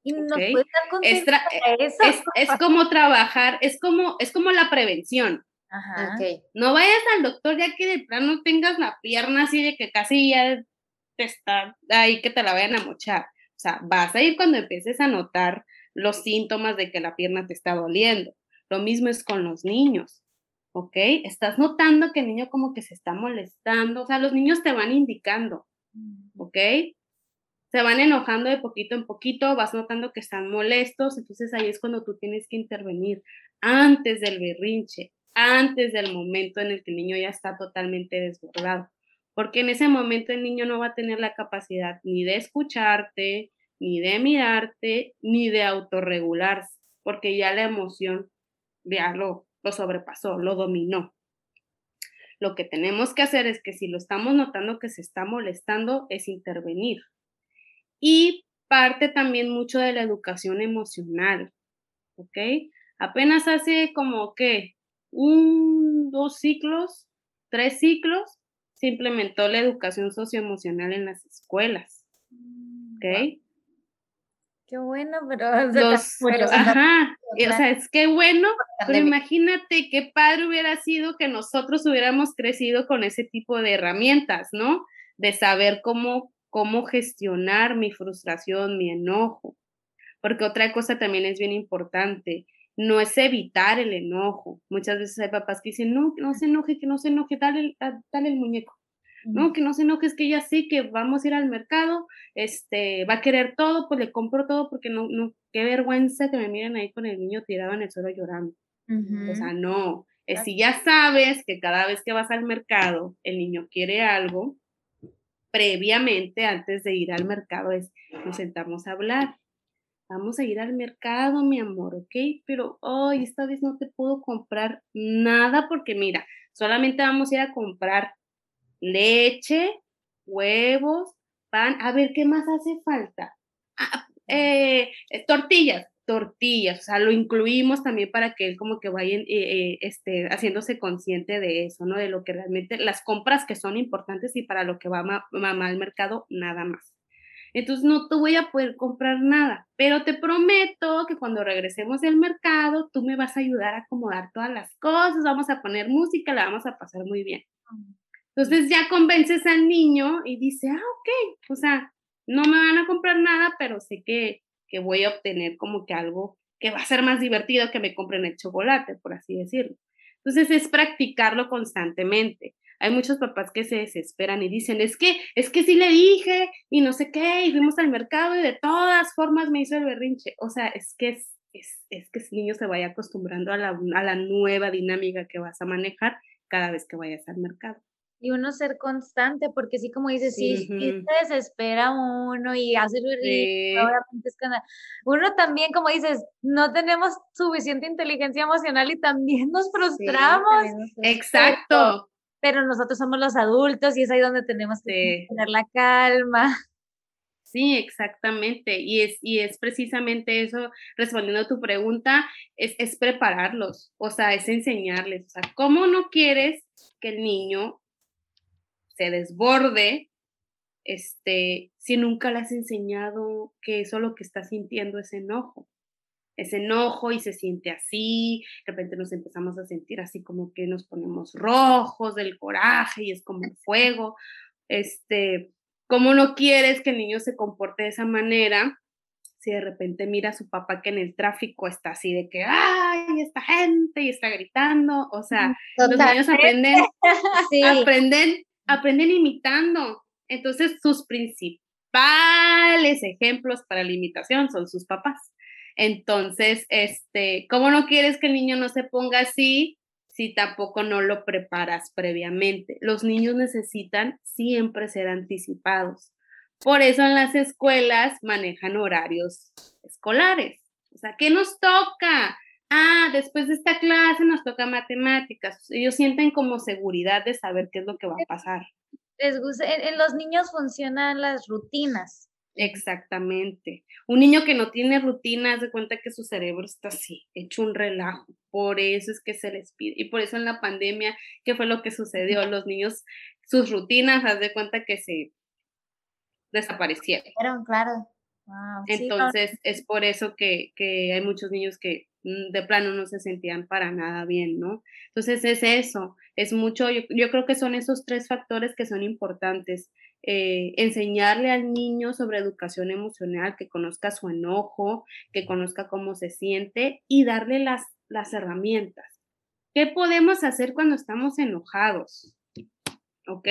Speaker 2: Y nos
Speaker 4: Ok.
Speaker 2: puedes dar
Speaker 4: Es,
Speaker 2: eso.
Speaker 4: es, es como trabajar, es como, es como la prevención.
Speaker 2: Ajá.
Speaker 4: No vayas al doctor ya que de plano tengas la pierna así de que casi ya te está ahí que te la vayan a mochar. O sea, vas a ir cuando empieces a notar los síntomas de que la pierna te está doliendo. Lo mismo es con los niños, ¿ok? Estás notando que el niño como que se está molestando. O sea, los niños te van indicando, ¿ok? Se van enojando de poquito en poquito, vas notando que están molestos, entonces ahí es cuando tú tienes que intervenir antes del berrinche, antes del momento en el que el niño ya está totalmente desbordado, porque en ese momento el niño no va a tener la capacidad ni de escucharte, ni de mirarte, ni de autorregularse, porque ya la emoción ya lo, lo sobrepasó, lo dominó. Lo que tenemos que hacer es que si lo estamos notando que se está molestando, es intervenir. Y parte también mucho de la educación emocional, ¿ok? Apenas hace como que un, dos ciclos, tres ciclos, se implementó la educación socioemocional en las escuelas, ¿ok?
Speaker 2: Qué bueno, pero...
Speaker 4: Los,
Speaker 2: pero,
Speaker 4: ajá, o sea, es que bueno, pero imagínate qué padre hubiera sido que nosotros hubiéramos crecido con ese tipo de herramientas, ¿no? De saber cómo, cómo gestionar mi frustración, mi enojo. Porque otra cosa también es bien importante, no es evitar el enojo. Muchas veces hay papás que dicen, no, que no se enoje, que no se enoje, dale, da- dale el muñeco. No, que no se enoje, es que ya sé que vamos a ir al mercado, este, va a querer todo, pues le compro todo porque no, no, qué vergüenza que me miren ahí con el niño tirado en el suelo llorando. O sea, no, es si ya sabes que cada vez que vas al mercado el niño quiere algo, previamente, antes de ir al mercado, es nos sentamos a hablar. Vamos a ir al mercado, mi amor, ¿ok? Pero hoy esta vez no te puedo comprar nada porque mira, solamente vamos a ir a comprar leche, huevos, pan. A ver, ¿qué más hace falta? Ah, eh, eh, tortillas, tortillas, o sea, lo incluimos también para que él como que vaya eh, este, haciéndose consciente de eso, ¿no? De lo que realmente, las compras que son importantes y para lo que va ma- mamá al mercado, nada más. Entonces no te voy a poder comprar nada, pero te prometo que cuando regresemos del mercado, tú me vas a ayudar a acomodar todas las cosas, vamos a poner música, la vamos a pasar muy bien. Entonces ya convences al niño y dice, ah, ok, o sea, no me van a comprar nada, pero sé que, que voy a obtener como que algo que va a ser más divertido que me compren el chocolate, por así decirlo. Entonces es practicarlo constantemente. Hay muchos papás que se desesperan y dicen, es que, es que sí le dije y no sé qué, y fuimos al mercado y de todas formas me hizo el berrinche. O sea, es que es, es, es que el niño se vaya acostumbrando a la, a la nueva dinámica que vas a manejar cada vez que vayas al mercado.
Speaker 2: Y uno ser constante, porque sí, como dices, sí, sí se desespera uno y hace berrinche,
Speaker 4: Sí.
Speaker 2: obviamente es que Uno también, como dices, no tenemos suficiente inteligencia emocional y también nos frustramos,
Speaker 4: Exacto.
Speaker 2: pero nosotros somos los adultos y es ahí donde tenemos que tener la calma.
Speaker 4: Sí, exactamente. Y es, y es precisamente eso, respondiendo a tu pregunta, es, es prepararlos, o sea, es enseñarles, o sea, ¿cómo no quieres que el niño se desborde este, si nunca le has enseñado que eso lo que está sintiendo es enojo? Es enojo y se siente así, de repente nos empezamos a sentir así como que nos ponemos rojos del coraje y es como un fuego. Este, ¿cómo no quieres que el niño se comporte de esa manera? Si de repente mira a su papá que en el tráfico está así de que, ay, esta gente y está gritando, o sea, los niños aprenden
Speaker 3: Sí.
Speaker 4: aprenden, aprenden imitando. Entonces, sus principales ejemplos para la imitación son sus papás. Entonces, este, ¿cómo no quieres que el niño no se ponga así si tampoco no lo preparas previamente? Los niños necesitan siempre ser anticipados. Por eso en las escuelas manejan horarios escolares. O sea, ¿qué nos toca? Ah, después de esta clase nos toca matemáticas. Ellos sienten como seguridad de saber qué es lo que va a pasar.
Speaker 2: Les gusta, en, en los niños funcionan las rutinas.
Speaker 4: Exactamente. Un niño que no tiene rutina, haz de cuenta que su cerebro está así, hecho un relajo. Por eso es que se les pide. Y por eso en la pandemia, ¿qué fue lo que sucedió? Los niños, sus rutinas, haz de cuenta que se desaparecieron.
Speaker 3: Claro, claro.
Speaker 2: Wow, sí, no,
Speaker 4: Entonces, es por eso que, que hay muchos niños que de plano no se sentían para nada bien, ¿no? Entonces es eso, es mucho, yo, yo creo que son esos tres factores que son importantes. Eh, enseñarle al niño sobre educación emocional, que conozca su enojo, que conozca cómo se siente y darle las, las herramientas. ¿Qué podemos hacer cuando estamos enojados? ¿Ok?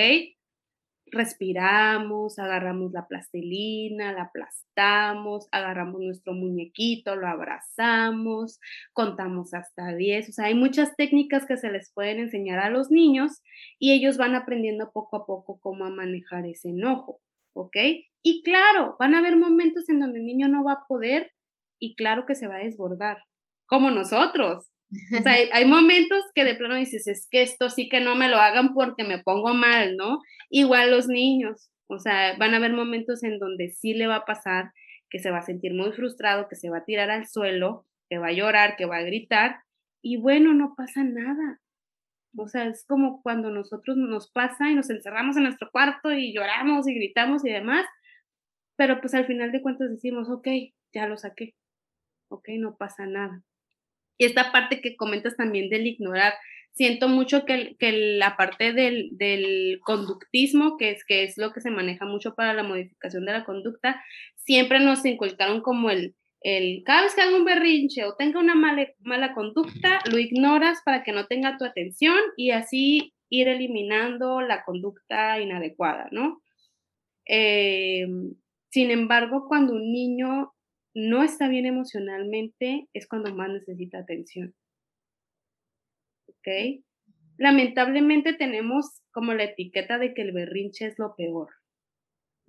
Speaker 4: Respiramos, agarramos la plastilina, la aplastamos, agarramos nuestro muñequito, lo abrazamos, contamos hasta 10. O sea, hay muchas técnicas que se les pueden enseñar a los niños y ellos van aprendiendo poco a poco cómo manejar ese enojo, ¿ok? Y claro, van a haber momentos en donde el niño no va a poder y claro que se va a desbordar, como nosotros. O sea, hay, momentos que de plano dices, es que esto sí que no me lo hagan porque me pongo mal, ¿no? Igual los niños, o sea, van a haber momentos en donde sí le va a pasar que se va a sentir muy frustrado, que se va a tirar al suelo, que va a llorar, que va a gritar, y bueno, no pasa nada. O sea, es como cuando nosotros nos pasa y nos encerramos en nuestro cuarto y lloramos y gritamos y demás, pero pues al final de cuentas decimos, ok, ya lo saqué, ok, no pasa nada. Y esta parte que comentas también del ignorar, siento mucho que, que la parte del, del, conductismo, que es, que es lo que se maneja mucho para la modificación de la conducta, siempre nos inculcaron como el, el cada vez que haga un berrinche o tenga una mala, mala conducta, lo ignoras para que no tenga tu atención y así ir eliminando la conducta inadecuada, ¿no? Eh, sin embargo, cuando un niño no está bien emocionalmente, es cuando más necesita atención. ¿Ok? Lamentablemente tenemos como la etiqueta de que el berrinche es lo peor.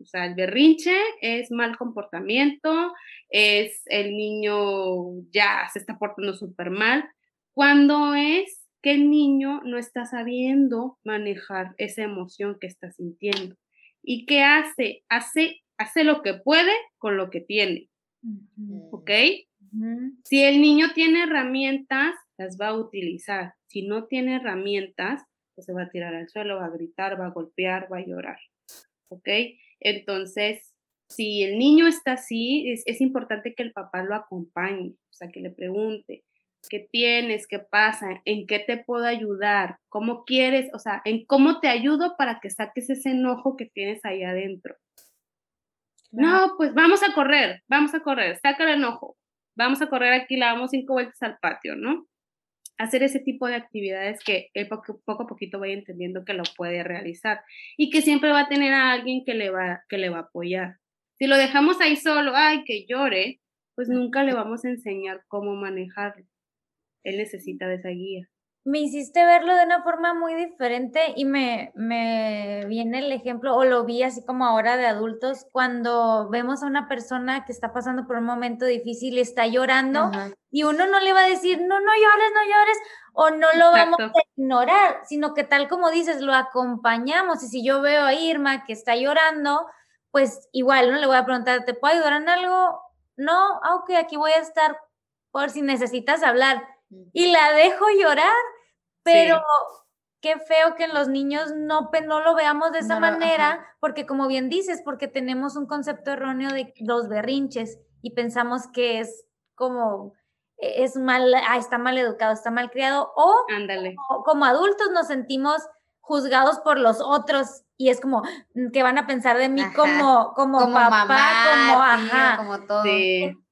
Speaker 4: O sea, el berrinche es mal comportamiento, es el niño ya se está portando súper mal, cuando es que el niño no está sabiendo manejar esa emoción que está sintiendo. ¿Y qué hace? Hace, hace lo que puede con lo que tiene. ¿Ok? Si el niño tiene herramientas, las va a utilizar. Si no tiene herramientas, pues se va a tirar al suelo, va a gritar, va a golpear, va a llorar. ¿Ok? Entonces, si el niño está así, es, es importante que el papá lo acompañe, o sea, que le pregunte, ¿qué tienes? ¿Qué pasa? ¿En qué te puedo ayudar? ¿Cómo quieres? O sea, ¿en cómo te ayudo para que saques ese enojo que tienes ahí adentro? No, pues vamos a correr, vamos a correr, saca el enojo, vamos a correr aquí, la damos cinco vueltas al patio, ¿no? Hacer ese tipo de actividades que él poco, poco a poquito vaya entendiendo que lo puede realizar y que siempre va a tener a alguien que le va, que le va a apoyar. Si lo dejamos ahí solo, ay, que llore, pues nunca le vamos a enseñar cómo manejarlo. Él necesita de esa guía
Speaker 2: me hiciste verlo de una forma muy diferente y me, me viene el ejemplo, o lo vi así como ahora de adultos, cuando vemos a una persona que está pasando por un momento difícil y está llorando y uno no le va a decir, no, no llores, no llores, o no lo vamos a ignorar, sino que tal como dices, lo acompañamos. Y si yo veo a Irma que está llorando, pues igual no le voy a preguntar, ¿te puedo ayudar en algo? No, aunque ah, aquí voy a estar por si necesitas hablar. Y la dejo llorar pero qué feo que en los niños no, no lo veamos de esa manera, porque como bien dices, porque tenemos un concepto erróneo de los berrinches y pensamos que es como e, es mal, ah, está mal educado, está mal criado, o como, adultos nos sentimos juzgados por los otros y es como mm, que van a pensar de mí como, como, papá, como, ajá.
Speaker 3: como todo.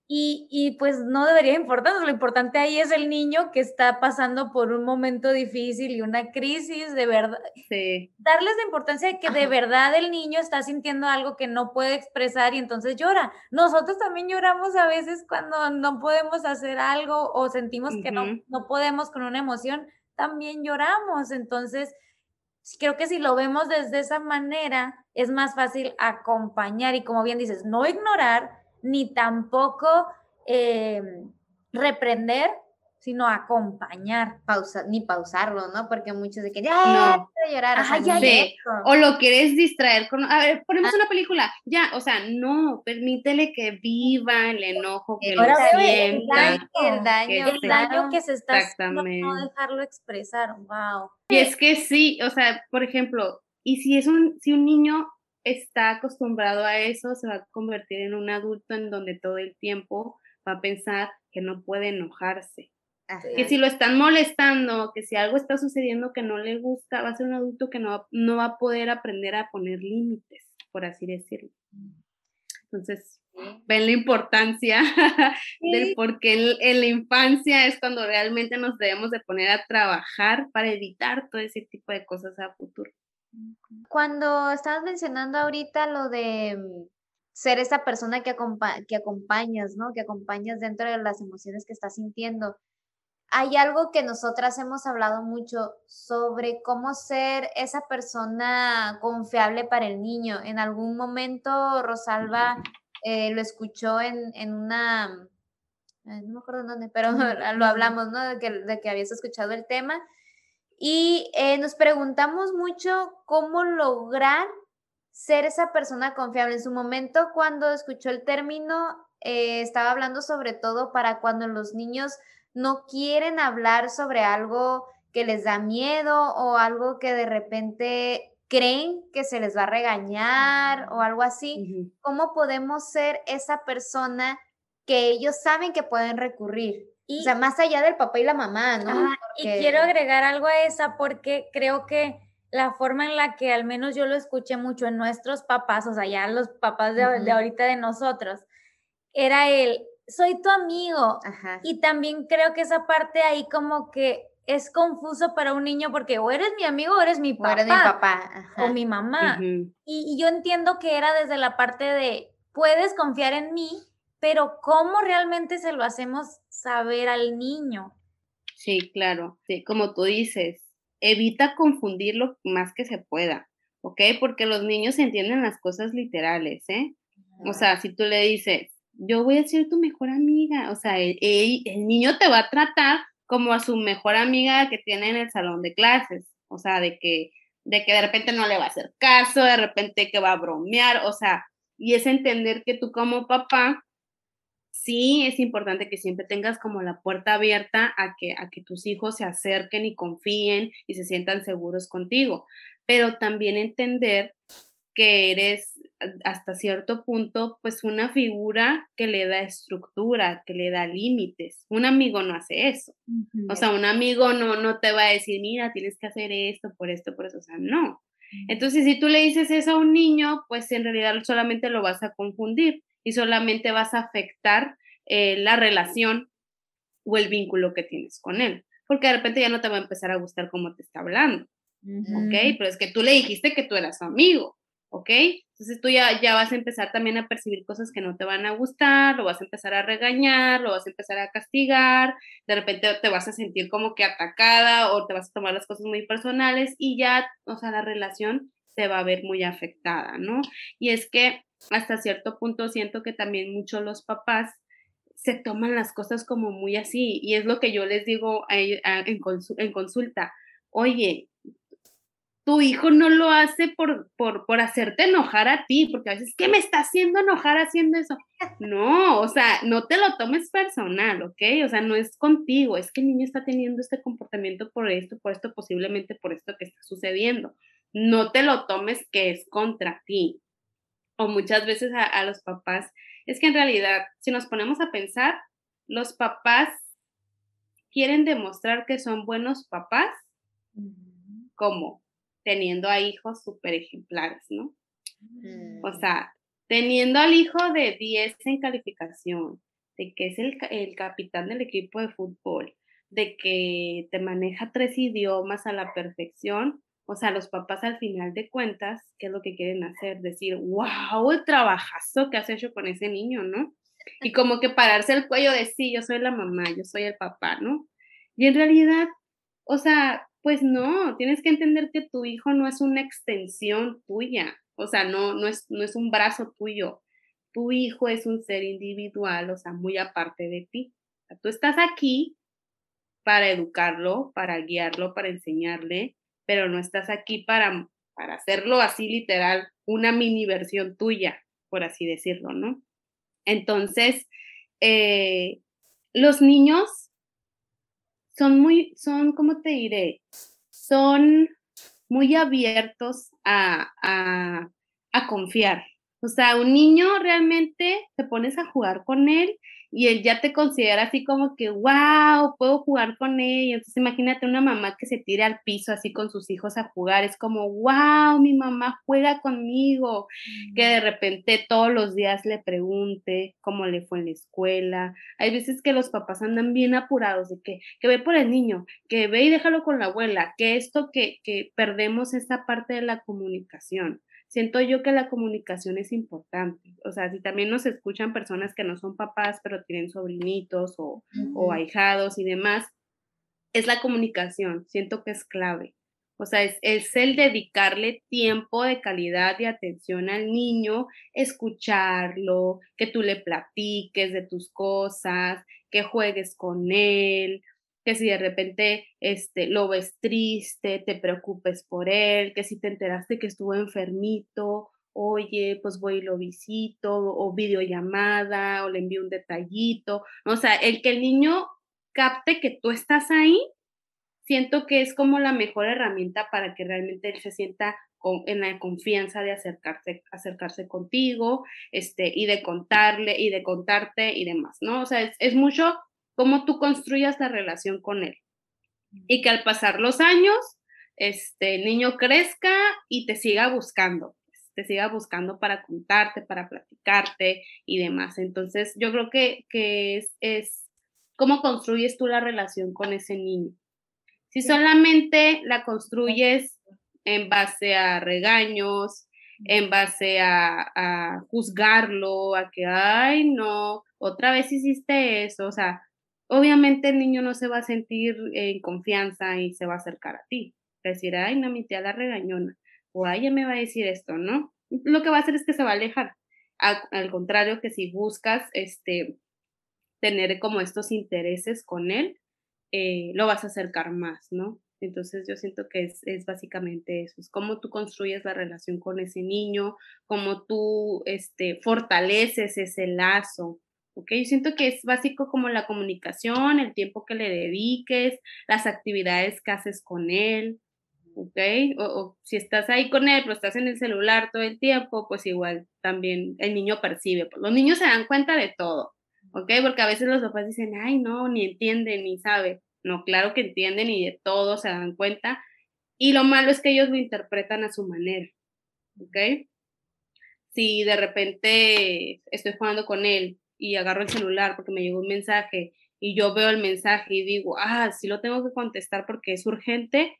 Speaker 2: Y, y, pues no debería importarnos, lo importante ahí es el niño que está pasando por un momento difícil y una crisis, de verdad.
Speaker 4: Sí.
Speaker 2: Darles la importancia de que de verdad el niño está sintiendo algo que no puede expresar y entonces llora. Nosotros también lloramos a veces cuando no podemos hacer algo o sentimos que no, no podemos con una emoción, también lloramos. Entonces, creo que si lo vemos desde esa manera, es más fácil acompañar y como bien dices, no ignorar ni tampoco eh, reprender, sino acompañar.
Speaker 3: Pausa, ni pausarlo, ¿no? Porque muchos de que ya,
Speaker 4: no. llorar. o, lo quieres distraer con, a ver, ponemos ah. una película, ya, o sea, no, permítele que viva el enojo, que
Speaker 2: Ahora lo sienta. El daño, el daño, que, se está haciendo, no dejarlo expresar, wow.
Speaker 4: Y es que sí, o sea, por ejemplo, y si es un, si un niño está acostumbrado a eso, se va a convertir en un adulto en donde todo el tiempo va a pensar que no puede enojarse.
Speaker 3: Ajá.
Speaker 4: Que si lo están molestando, que si algo está sucediendo que no le gusta, va a ser un adulto que no, va- no va a poder aprender a poner límites, por así decirlo. Entonces, ven la importancia del por qué en, en la infancia es cuando realmente nos debemos de poner a trabajar para evitar todo ese tipo de cosas a futuro.
Speaker 3: Cuando estabas mencionando ahorita lo de mm, ser esa persona que, acompa- que acompañas, ¿no? Que acompañas dentro de las emociones que estás sintiendo. Hay algo que nosotras hemos hablado mucho sobre cómo ser esa persona confiable para el niño. En algún momento Rosalba eh, lo escuchó en, en una, eh, no me acuerdo dónde, pero lo hablamos, ¿no? De que, de que habías escuchado el tema. Y eh, nos preguntamos mucho cómo lograr ser esa persona confiable. En su momento, cuando escuchó el término, eh, estaba hablando sobre todo para cuando los niños no quieren hablar sobre algo que les da miedo o algo que de repente creen que se les va a regañar o algo así. ¿Cómo podemos ser esa persona que ellos saben que pueden recurrir?
Speaker 2: Y,
Speaker 3: O sea, más allá del papá y la mamá, ¿no?
Speaker 2: Y quiero agregar algo a esa porque creo que la forma en la que al menos yo lo escuché mucho en nuestros papás, o sea, ya los papás de, de
Speaker 3: Ujú.
Speaker 2: ahorita de nosotros, era el, soy tu amigo.
Speaker 3: Ajá.
Speaker 2: Y también creo que esa parte ahí como que es confuso para un niño porque o eres mi amigo o eres mi
Speaker 3: O
Speaker 2: papá,
Speaker 3: eres mi papá. ajá.
Speaker 2: o mi mamá.
Speaker 4: Ujú.
Speaker 2: Y, y yo entiendo que era desde la parte de, puedes confiar en mí, pero ¿cómo realmente se lo hacemos saber al niño?
Speaker 4: Sí, claro. Sí, como tú dices, evita confundir lo más que se pueda, ¿ok? Porque los niños entienden las cosas literales, ¿eh? O sea, si tú le dices, yo voy a ser tu mejor amiga, o sea, el, el- el niño te va a tratar como a su mejor amiga que tiene en el salón de clases, o sea, de que, de que de repente no le va a hacer caso, de repente que va a bromear, o sea, y es entender que tú como papá, sí es importante que siempre tengas como la puerta abierta a que, a que tus hijos se acerquen y confíen y se sientan seguros contigo, pero también entender que eres hasta cierto punto pues una figura que le da estructura, que le da límites. Un amigo no hace eso. O sea, un amigo no, no te va a decir, mira, tienes que hacer esto, por esto, por eso. O sea, no. Entonces, si tú le dices eso a un niño, pues en realidad solamente lo vas a confundir y solamente vas a afectar eh, la relación o el vínculo que tienes con él. Porque de repente ya no te va a empezar a gustar cómo te está hablando. ¿ok? Pero es que tú le dijiste que tú eras su amigo, ¿ok? Entonces tú ya, ya vas a empezar también a percibir cosas que no te van a gustar, lo vas a empezar a regañar, lo vas a empezar a castigar, de repente te vas a sentir como que atacada o te vas a tomar las cosas muy personales y ya, o sea, la relación se va a ver muy afectada, ¿no? Y es que hasta cierto punto siento que también muchos los papás se toman las cosas como muy así y es lo que yo les digo a- en, consu- en consulta, oye, tu hijo no lo hace por, por, por hacerte enojar a ti, porque a veces, ¿qué me está haciendo enojar haciendo eso? No, o sea, no te lo tomes personal, ¿ok? O sea, no es contigo, es que el niño está teniendo este comportamiento por esto, por esto, posiblemente por esto que está sucediendo. No te lo tomes que es contra ti. O muchas veces a, a los papás, es que en realidad, si nos ponemos a pensar, los papás quieren demostrar que son buenos papás como teniendo a hijos súper ejemplares, ¿no? O sea, teniendo al hijo de 10 en calificación, de que es el, el capitán del equipo de fútbol, de que te maneja tres idiomas a la perfección, o sea, los papás al final de cuentas, ¿qué es lo que quieren hacer? Decir, wow, el trabajazo que has hecho con ese niño, ¿no? Y como que pararse el cuello de sí, yo soy la mamá, yo soy el papá, ¿no? Y en realidad, o sea, pues no, tienes que entender que tu hijo no es una extensión tuya, o sea, no, no, es, no es un brazo tuyo. Tu hijo es un ser individual, o sea, muy aparte de ti. O sea, tú estás aquí para educarlo, para guiarlo, para enseñarle, pero no estás aquí para, para hacerlo así literal, una mini versión tuya, por así decirlo, ¿no? Entonces, eh, los niños son muy, son, ¿cómo te diré? Son muy abiertos a, a, a confiar. O sea, un niño realmente te pones a jugar con él y él ya te considera así como que, wow, puedo jugar con ella. Entonces imagínate una mamá que se tire al piso así con sus hijos a jugar, es como, wow, mi mamá juega conmigo, que de repente todos los días le pregunte cómo le fue en la escuela. Hay veces que los papás andan bien apurados de que, que ve por el niño, que ve y déjalo con la abuela, que esto, que, que perdemos esta parte de la comunicación siento yo que la comunicación es importante. O sea, si también nos escuchan personas que no son papás, pero tienen sobrinitos o, ahijados y demás, es la comunicación. Siento que es clave. O sea, es, es, el dedicarle tiempo de calidad y atención al niño, escucharlo, que tú le platiques de tus cosas, que juegues con él, que si de repente este, lo ves triste, te preocupes por él, que si te enteraste que estuvo enfermito, oye, pues voy y lo visito, o videollamada, o le envío un detallito. O sea, el que el niño capte que tú estás ahí, siento que es como la mejor herramienta para que realmente él se sienta en la confianza de acercarse, acercarse contigo, este, y de contarle, y de contarte y demás, ¿no? O sea, es, es mucho cómo tú construyas la relación con él. Y que al pasar los años, este el niño crezca y te siga buscando, te siga buscando para contarte, para platicarte y demás. Entonces, yo creo que, que es, es cómo construyes tú la relación con ese niño. Si solamente la construyes en base a regaños, en base a, a, juzgarlo, a que, ay, no, otra vez hiciste eso, o sea, obviamente el niño no se va a sentir en confianza y se va a acercar a ti. decir, ay, no, mi tía la regañona, o ay, me va a decir esto, ¿no? Lo que va a hacer es que se va a alejar. Al, contrario, que si buscas este, tener como estos intereses con él, eh, lo vas a acercar más, ¿no? Entonces yo siento que es, es, básicamente eso, es cómo tú construyes la relación con ese niño, cómo tú este, fortaleces ese lazo, ¿ok? Siento que es básico como la comunicación, el tiempo que le dediques, las actividades que haces con él, ¿ok? O, si estás ahí con él, pero estás en el celular todo el tiempo, pues igual también el niño percibe. Pues los niños se dan cuenta de todo, ¿ok? Porque a veces los papás dicen, ay, no, ni entienden, ni sabe. No, claro que entienden y de todo se dan cuenta. Y lo malo es que ellos lo interpretan a su manera, ¿ok? Si de repente estoy jugando con él y agarro el celular porque me llegó un mensaje y yo veo el mensaje y digo, ah, sí lo tengo que contestar porque es urgente,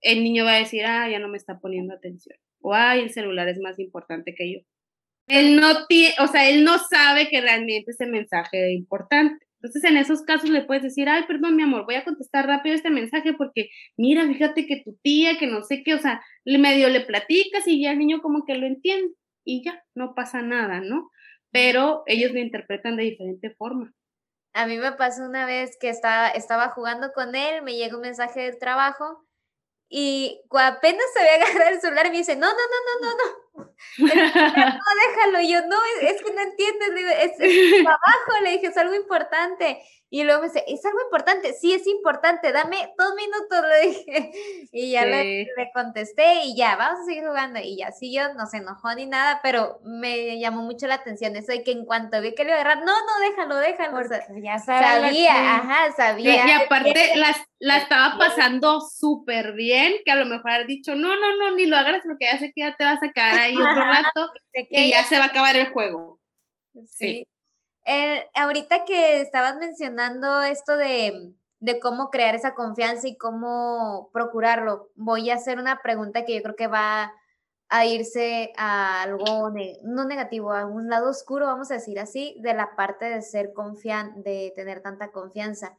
Speaker 4: el niño va a decir, ah, ya no me está poniendo atención. O, ay, el celular es más importante que yo. Él no tiene, o sea, él no sabe que realmente ese mensaje es importante. Entonces, en esos casos le puedes decir, ay, perdón, mi amor, voy a contestar rápido este mensaje porque, mira, fíjate que tu tía, que no sé qué, o sea, medio le platicas y ya el niño como que lo entiende y ya, no pasa nada, ¿no? Pero ellos lo interpretan de diferente forma.
Speaker 3: A mí me pasó una vez que estaba, estaba jugando con él, me llegó un mensaje del trabajo y apenas se había agarrado el celular y me dice, no, no, no, no, no, no. no, déjalo. Y yo, no, es, que no entiendes, es, es trabajo, le dije, es algo importante. Y luego me dice, ¿es algo importante? Sí, es importante, dame dos minutos, le dije. Y ya le, contesté y ya, vamos a seguir jugando. Y ya, sí, yo no se enojó ni nada, pero me llamó mucho la atención eso de que en cuanto vi que le iba a agarrar, no, no, déjalo, déjalo. ya sabía, ajá, sabía.
Speaker 4: Y, aparte la, la estaba pasando súper bien, que a lo mejor ha dicho, no, no, no, ni lo agarres porque ya sé que ya te vas a quedar ahí otro rato y ya se va a acabar el juego.
Speaker 3: sí. Eh, ahorita que estabas mencionando esto de, cómo crear esa confianza y cómo procurarlo, voy a hacer una pregunta que yo creo que va a irse a algo no negativo, a un lado oscuro, vamos a decir así, de la parte de ser confian de tener tanta confianza.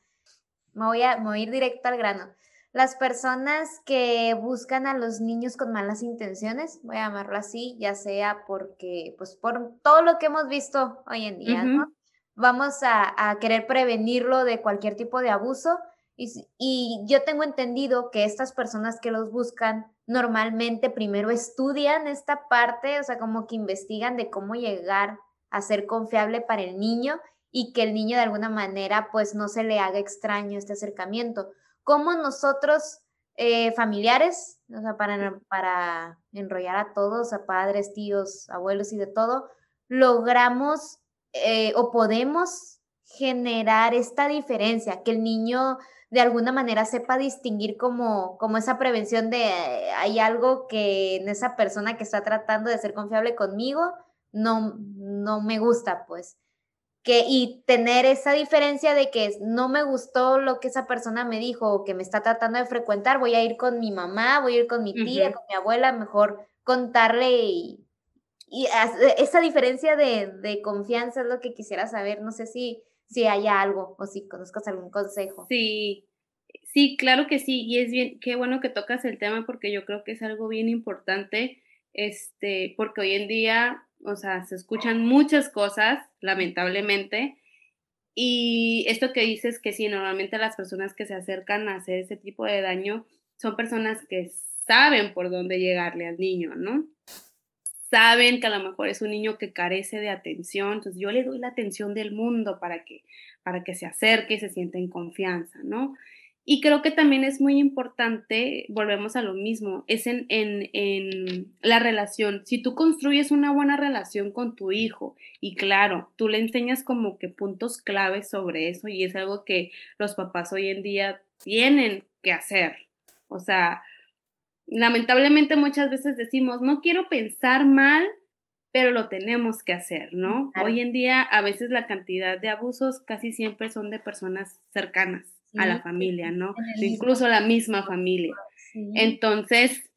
Speaker 3: Me voy, a, me voy a ir directo al grano. Las personas que buscan a los niños con malas intenciones, voy a llamarlo así, ya sea porque, pues por todo lo que hemos visto hoy en día, ¿no? vamos a, querer prevenirlo de cualquier tipo de abuso. Y, yo tengo entendido que estas personas que los buscan normalmente primero estudian esta parte, o sea, como que investigan de cómo llegar a ser confiable para el niño y que el niño de alguna manera pues no se le haga extraño este acercamiento. ¿Cómo nosotros, eh, familiares, o sea, para, para enrollar a todos, a padres, tíos, abuelos y de todo, logramos eh, o podemos generar esta diferencia, que el niño de alguna manera sepa distinguir como, como esa prevención de hay algo que en esa persona que está tratando de ser confiable conmigo no, no me gusta, pues. Que, y tener esa diferencia de que no me gustó lo que esa persona me dijo o que me está tratando de frecuentar, voy a ir con mi mamá, voy a ir con mi tía, con mi abuela, mejor contarle y, y esa diferencia de, de, confianza es lo que quisiera saber. No sé si, si haya algo o si conozcas algún consejo.
Speaker 4: Sí, sí, claro que sí. Y es bien, qué bueno que tocas el tema porque yo creo que es algo bien importante, este, porque hoy en día, o sea, se escuchan muchas cosas, lamentablemente. Y esto que dices que sí, normalmente las personas que se acercan a hacer ese tipo de daño son personas que saben por dónde llegarle al niño, ¿no? saben que a lo mejor es un niño que carece de atención, entonces yo le doy la atención del mundo para que, para que se acerque y se sienta en confianza, ¿no? Y creo que también es muy importante, volvemos a lo mismo, es en, en, en, la relación. Si tú construyes una buena relación con tu hijo y claro, tú le enseñas como que puntos claves sobre eso y es algo que los papás hoy en día tienen que hacer. O sea, lamentablemente muchas veces decimos, no quiero pensar mal, pero lo tenemos que hacer, ¿no? Hoy en día a veces la cantidad de abusos casi siempre son de personas cercanas a la familia, ¿no? Incluso la misma familia. Entonces,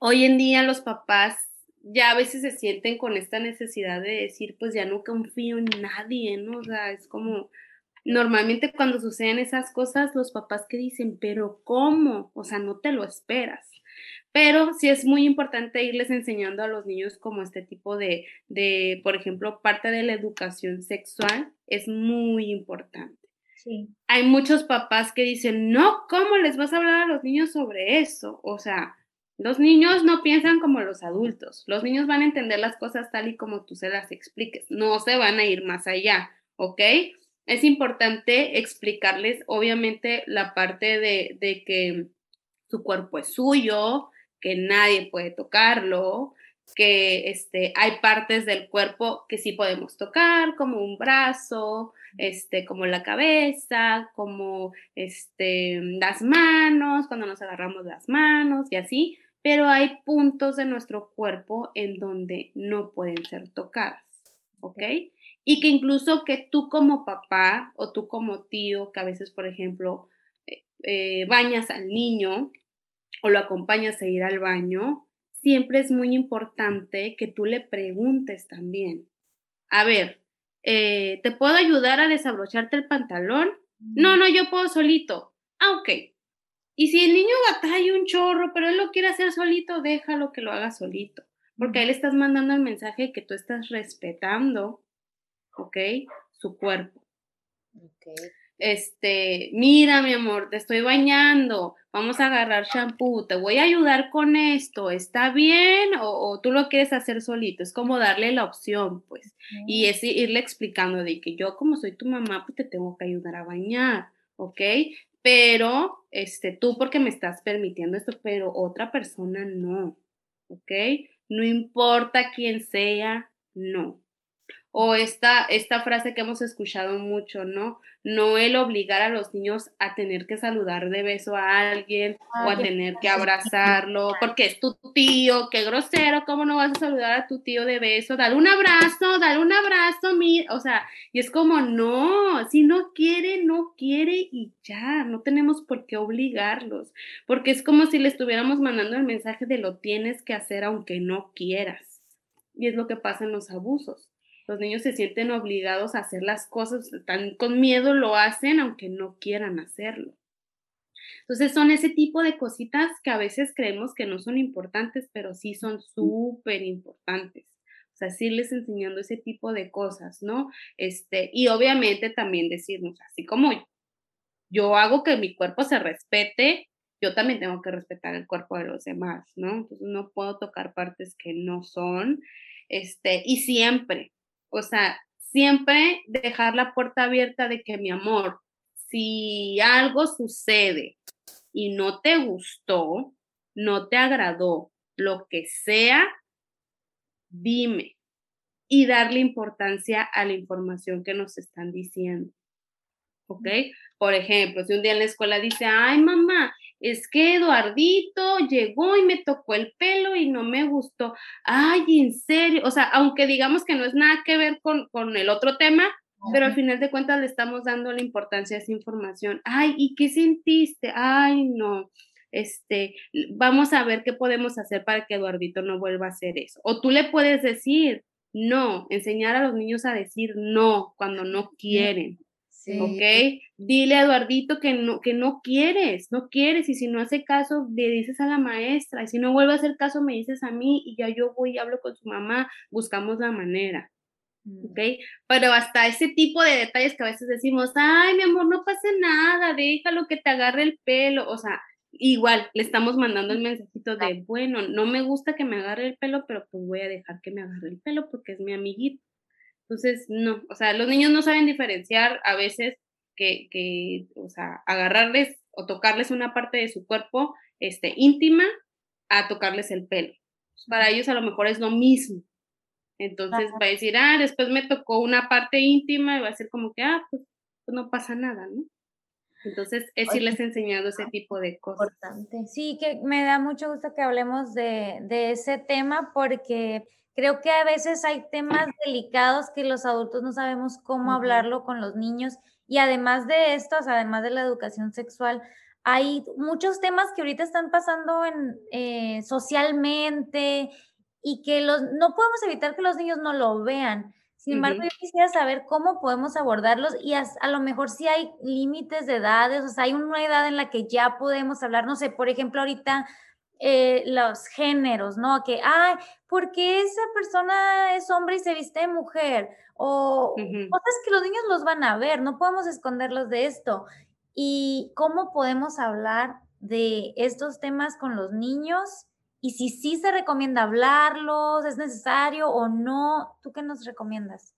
Speaker 4: hoy en día los papás ya a veces se sienten con esta necesidad de decir, pues ya no confío en nadie, ¿no? O sea, es como, normalmente cuando suceden esas cosas, los papás que dicen, pero ¿cómo? O sea, no te lo esperas. Pero sí es muy importante irles enseñando a los niños como este tipo de, de por ejemplo, parte de la educación sexual es muy importante. Hay muchos papás que dicen, no, ¿cómo les vas a hablar a los niños sobre eso? O sea, los niños no piensan como los adultos. Los niños van a entender las cosas tal y como tú se las expliques. No se van a ir más allá, ¿ok? Es importante explicarles, obviamente, la parte de, de que su cuerpo es suyo, que nadie puede tocarlo, que este, hay partes del cuerpo que sí podemos tocar, como un brazo, este, como la cabeza, como este, las manos, cuando nos agarramos las manos y así, pero hay puntos de nuestro cuerpo en donde no pueden ser tocadas, ¿ok? Y que incluso que tú como papá o tú como tío, que a veces, por ejemplo, eh, eh, bañas al niño, o lo acompañas a ir al baño, siempre es muy importante que tú le preguntes también. A ver, eh, ¿te puedo ayudar a desabrocharte el pantalón? No, no, yo puedo solito. Ah, ok. Y si el niño batalla un chorro, pero él lo quiere hacer solito, déjalo que lo haga solito. Porque a él estás mandando el mensaje que tú estás respetando, ¿ok? Su cuerpo. Ok. Este, mira, mi amor, te estoy bañando vamos a agarrar shampoo, te voy a ayudar con esto, ¿está bien? O, tú lo quieres hacer solito, es como darle la opción, pues, y es irle explicando de que yo como soy tu mamá, pues te tengo que ayudar a bañar, ¿ok? Pero, este, tú porque me estás permitiendo esto, pero otra persona no, ¿ok? No importa quién sea, no. O esta, esta frase que hemos escuchado mucho, ¿no? No el obligar a los niños a tener que saludar de beso a alguien o a tener que abrazarlo, porque es tu tío, qué grosero, ¿cómo no vas a saludar a tu tío de beso? Dale un abrazo, dale un abrazo, mira, o sea, y es como, no, si no quiere, no quiere y ya, no tenemos por qué obligarlos, porque es como si le estuviéramos mandando el mensaje de lo tienes que hacer aunque no quieras. Y es lo que pasa en los abusos los niños se sienten obligados a hacer las cosas, tan con miedo lo hacen aunque no quieran hacerlo. Entonces son ese tipo de cositas que a veces creemos que no son importantes, pero sí son súper importantes. O sea, sí les enseñando ese tipo de cosas, ¿no? Este, y obviamente también decirnos, así como yo hago que mi cuerpo se respete, yo también tengo que respetar el cuerpo de los demás, ¿no? Entonces no puedo tocar partes que no son, este, y siempre, o sea, siempre dejar la puerta abierta de que mi amor, si algo sucede y no te gustó, no te agradó, lo que sea, dime. y darle importancia a la información que nos están diciendo. ¿Ok? Por ejemplo, si un día en la escuela dice, ay mamá, es que Eduardito llegó y me tocó el pelo y no me gustó. Ay, en serio. O sea, aunque digamos que no es nada que ver con, con el otro tema, pero al final de cuentas le estamos dando la importancia a esa información. Ay, ¿y qué sentiste? Ay, no. Este, vamos a ver qué podemos hacer para que Eduardito no vuelva a hacer eso. O tú le puedes decir, no, enseñar a los niños a decir no cuando no quieren. ¿Ok? Dile a Eduardito que no, que no quieres, no quieres, y si no hace caso, le dices a la maestra, y si no vuelve a hacer caso, me dices a mí, y ya yo voy y hablo con su mamá, buscamos la manera.
Speaker 2: Mm.
Speaker 4: ¿Ok? Pero hasta ese tipo de detalles que a veces decimos, ay, mi amor, no pasa nada, déjalo que te agarre el pelo, o sea, igual le estamos mandando el mensajito de, bueno, no me gusta que me agarre el pelo, pero pues voy a dejar que me agarre el pelo porque es mi amiguito. Entonces, no, o sea, los niños no saben diferenciar a veces que, que o sea, agarrarles o tocarles una parte de su cuerpo este, íntima a tocarles el pelo. Para ellos a lo mejor es lo mismo. Entonces va a decir, ah, después me tocó una parte íntima y va a ser como que, ah, pues, pues no pasa nada, ¿no? Entonces, es
Speaker 2: Oye,
Speaker 4: irles enseñando ese tipo de cosas.
Speaker 2: Importante. Sí, que me da mucho gusto que hablemos de, de ese tema porque creo que a veces hay temas delicados que los adultos no sabemos cómo hablarlo con los niños y además de estos, además de la educación sexual, hay muchos temas que ahorita están pasando en, eh, socialmente y que los, no podemos evitar que los niños no lo vean. Sin embargo, yo quisiera saber cómo podemos abordarlos y a, lo mejor si hay límites de edades, o sea, hay una edad en la que ya podemos hablar, no sé, por ejemplo, ahorita eh, los géneros, ¿no? Que, ay, ¿por qué esa persona es hombre y se viste de mujer? O cosas que los niños los van a ver, no podemos esconderlos de esto. ¿Y cómo podemos hablar de estos temas con los niños? Y si sí se recomienda hablarlos, es necesario o no, ¿tú qué nos recomiendas?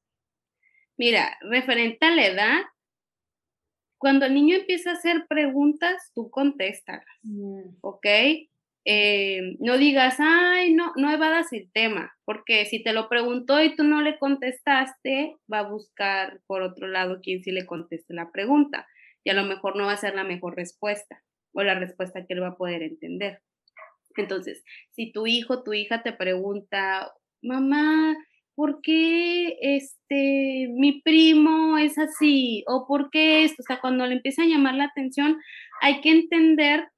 Speaker 4: Mira, referente a la edad, cuando el niño empieza a hacer preguntas, tú contéstalas, ¿ok? Eh, no digas, ay, no, no evadas el tema, porque si te lo preguntó y tú no le contestaste, va a buscar por otro lado quien sí le conteste la pregunta y a lo mejor no va a ser la mejor respuesta o la respuesta que él va a poder entender. Entonces, si tu hijo, tu hija te pregunta, mamá, ¿por qué este mi primo es así? ¿O por qué esto? O sea, cuando le empieza a llamar la atención, hay que entender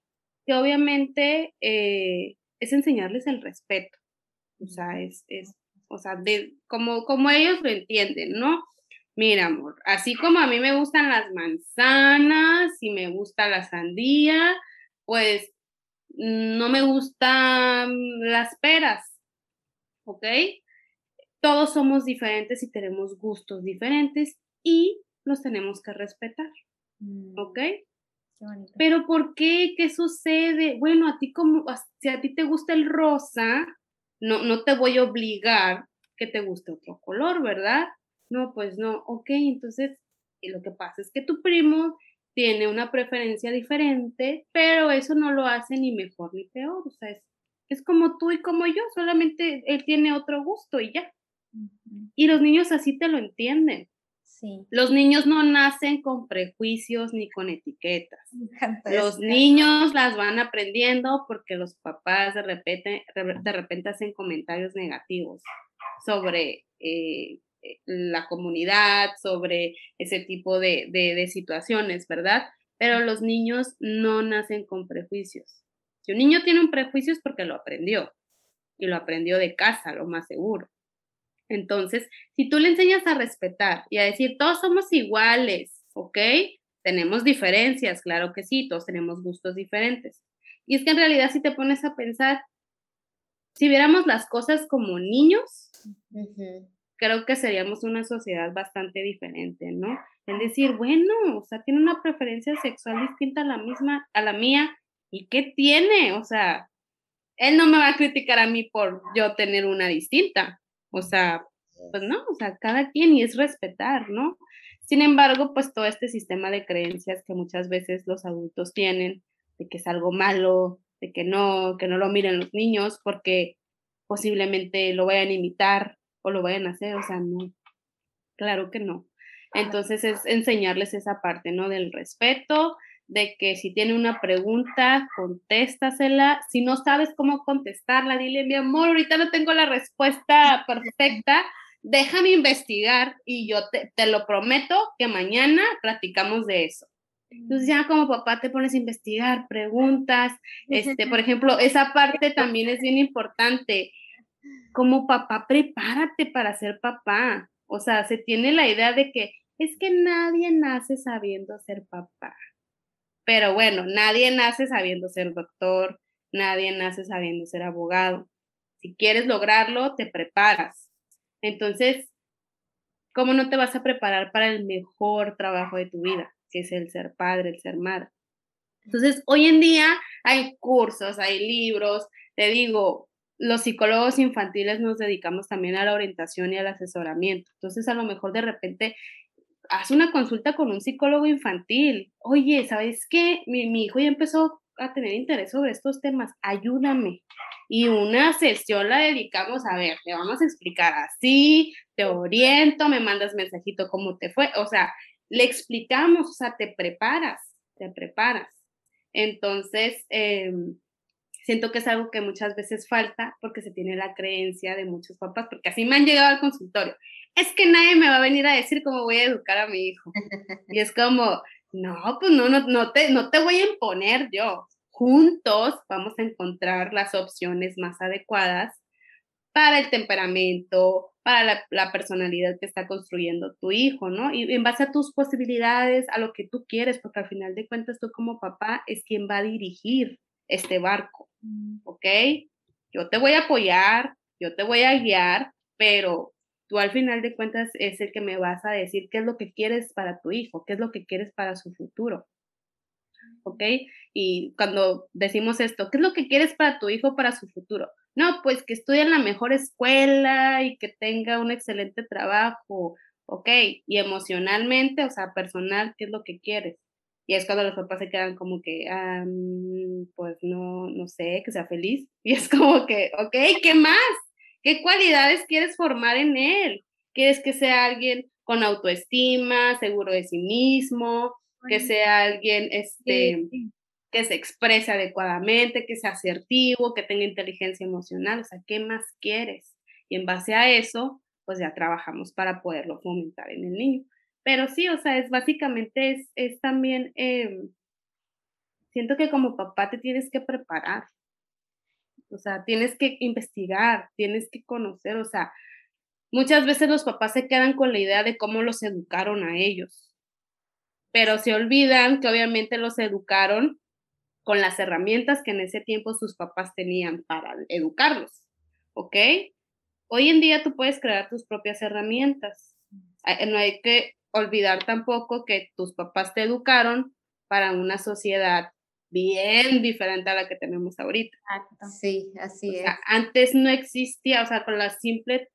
Speaker 4: que obviamente eh, es enseñarles el respeto. O sea, es, es o sea, de, como, como ellos lo entienden, ¿no? Mira, amor, así como a mí me gustan las manzanas y me gusta la sandía, pues no me gustan las peras, ¿ok? Todos somos diferentes y tenemos gustos diferentes y los tenemos que respetar, ¿ok?
Speaker 2: Qué bonito.
Speaker 4: Pero ¿por qué? ¿Qué sucede? Bueno, a ti como, si a ti te gusta el rosa, no, no te voy a obligar que te guste otro color, ¿verdad? No, pues no, ok, entonces y lo que pasa es que tu primo tiene una preferencia diferente, pero eso no lo hace ni mejor ni peor, o sea, es, es como tú y como yo, solamente él tiene otro gusto y ya. Y los niños así te lo entienden.
Speaker 2: Sí,
Speaker 4: Los niños no nacen con prejuicios ni con etiquetas. Los niños las van aprendiendo porque los papás de repente, de repente hacen comentarios negativos sobre eh, eh, la comunidad, sobre ese tipo de, de- de situaciones, ¿verdad? Pero los niños no nacen con prejuicios. Si un niño tiene un prejuicio es porque lo aprendió y lo aprendió de casa, lo más seguro. Entonces, si tú le enseñas a respetar y a decir, todos somos iguales, ¿ok? Tenemos diferencias, claro que sí, todos tenemos gustos diferentes. Y es que en realidad si te pones a pensar, si viéramos las cosas como niños, creo que seríamos una sociedad bastante diferente, ¿no? Es decir, bueno, o sea, tiene una preferencia sexual distinta a la misma, a la mía, ¿y qué tiene? O sea, él no me va a criticar a mí por yo tener una distinta. O sea, pues no, o sea, cada quien y es respetar, ¿no? Sin embargo, pues todo este sistema de creencias que muchas veces los adultos tienen, de que es algo malo, de que no, que no lo miren los niños porque posiblemente lo vayan a imitar, o lo vayan a hacer, o sea, no, claro que no. Entonces es enseñarles esa parte, ¿no? Del respeto, de que si tiene una pregunta, contéstasela. Si no sabes cómo contestarla, dile, mi amor, ahorita no tengo la respuesta perfecta, déjame investigar y yo te, te lo prometo que mañana platicamos de eso. Entonces ya como papá te pones a investigar, preguntas, este, por ejemplo, esa parte también es bien importante. Como papá, prepárate para ser papá. O sea, se tiene la idea de que es que nadie nace sabiendo ser papá. Pero bueno, nadie nace sabiendo ser doctor, nadie nace sabiendo ser abogado. Si quieres lograrlo, te preparas. Entonces, ¿cómo no te vas a preparar para el mejor trabajo de tu vida, que es el ser padre, el ser madre? Entonces, hoy en día hay cursos, hay libros, te digo, los psicólogos infantiles nos dedicamos también a la orientación y al asesoramiento. Entonces, a lo mejor de repente haz una consulta con un psicólogo infantil. Oye, ¿sabes qué? Mi, mi, hijo ya empezó a tener interés sobre estos temas, ayúdame. Y una sesión la dedicamos a ver, te vamos a explicar así, te oriento, me mandas mensajito cómo te fue, o sea, le explicamos, o sea, te preparas, te preparas. Entonces, eh, siento que es algo que muchas veces falta porque se tiene la creencia de muchos papás, porque así me han llegado al consultorio es que nadie me va a venir a decir cómo voy a educar a mi hijo. Y es como, no, pues no, no, no, te, no te voy a imponer yo. Juntos vamos a encontrar las opciones más adecuadas para el temperamento, para la, personalidad que está construyendo tu hijo, ¿no? Y en base a tus posibilidades, a lo que tú quieres, porque al final de cuentas tú como papá es quien va a dirigir este barco. ¿Ok? Yo te voy a apoyar, yo te voy a guiar, pero tú al final de cuentas es el que me vas a decir qué es lo que quieres para tu hijo, qué es lo que quieres para su futuro. ¿Ok? Y cuando decimos esto, ¿qué es lo que quieres para tu hijo para su futuro? No, pues que estudie en la mejor escuela y que tenga un excelente trabajo, ¿ok? Y emocionalmente, o sea, personal, ¿qué es lo que quieres? Y es cuando los papás se quedan como que, pues no, no sé, que sea feliz. Y es como que, ok, ¿qué más? ¿Qué cualidades quieres formar en él? ¿Quieres que sea alguien con autoestima, seguro de sí mismo, que sea alguien este, que se exprese adecuadamente, que sea asertivo, que tenga inteligencia emocional? O sea, ¿qué más quieres? Y en base a eso, pues ya trabajamos para poderlo fomentar en el niño. Pero sí, o sea, es básicamente, es, es también, em, siento que como papá te tienes que preparar. O sea, tienes que investigar, tienes que conocer, o sea, muchas veces los papás se quedan con la idea de cómo los educaron a ellos, pero se olvidan que obviamente los educaron con las herramientas que en ese tiempo sus papás tenían para educarlos, ¿ok? Hoy en día tú puedes crear tus propias herramientas. No hay que olvidar tampoco que tus papás te educaron para una sociedad bien diferente a la que tenemos ahorita.
Speaker 3: Sí, así es.
Speaker 4: antes no existía, o sea, con la simple,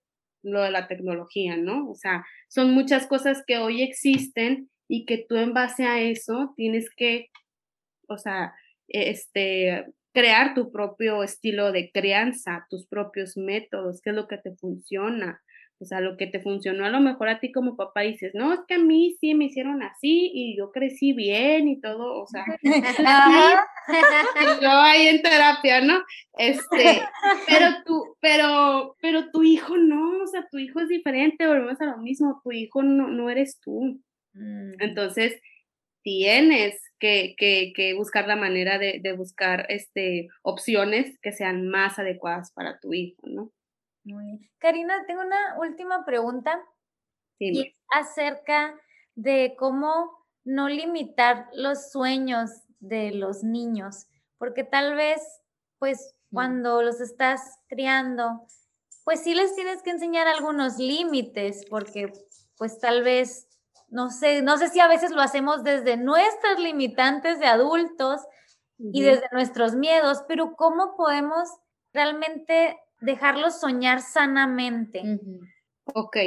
Speaker 4: lo de la tecnología, ¿no? O sea, son muchas cosas que hoy existen y que tú en base a eso tienes que, o sea, este, crear tu propio estilo de crianza, tus propios métodos, qué es lo que te funciona, o sea, lo que te funcionó a lo mejor a ti como papá dices, no, es que a mí sí me hicieron así y yo crecí bien y todo, o sea, yo ahí en terapia, ¿no? Este, pero tú, pero, pero tu hijo no, o sea, tu hijo es diferente, volvemos a lo mismo, tu hijo no, no eres tú. Mm. Entonces, tienes que, que, que, buscar la manera de, de buscar este, opciones que sean más adecuadas para tu hijo, ¿no?
Speaker 2: Muy Karina, tengo una última pregunta y es acerca de cómo no limitar los sueños de los niños, porque tal vez, pues, cuando los estás criando, pues sí les tienes que enseñar algunos límites, porque, pues, tal vez, no sé, no sé si a veces lo hacemos desde nuestras limitantes de adultos y desde nuestros miedos, pero ¿cómo podemos realmente dejarlos soñar sanamente.
Speaker 4: Ok,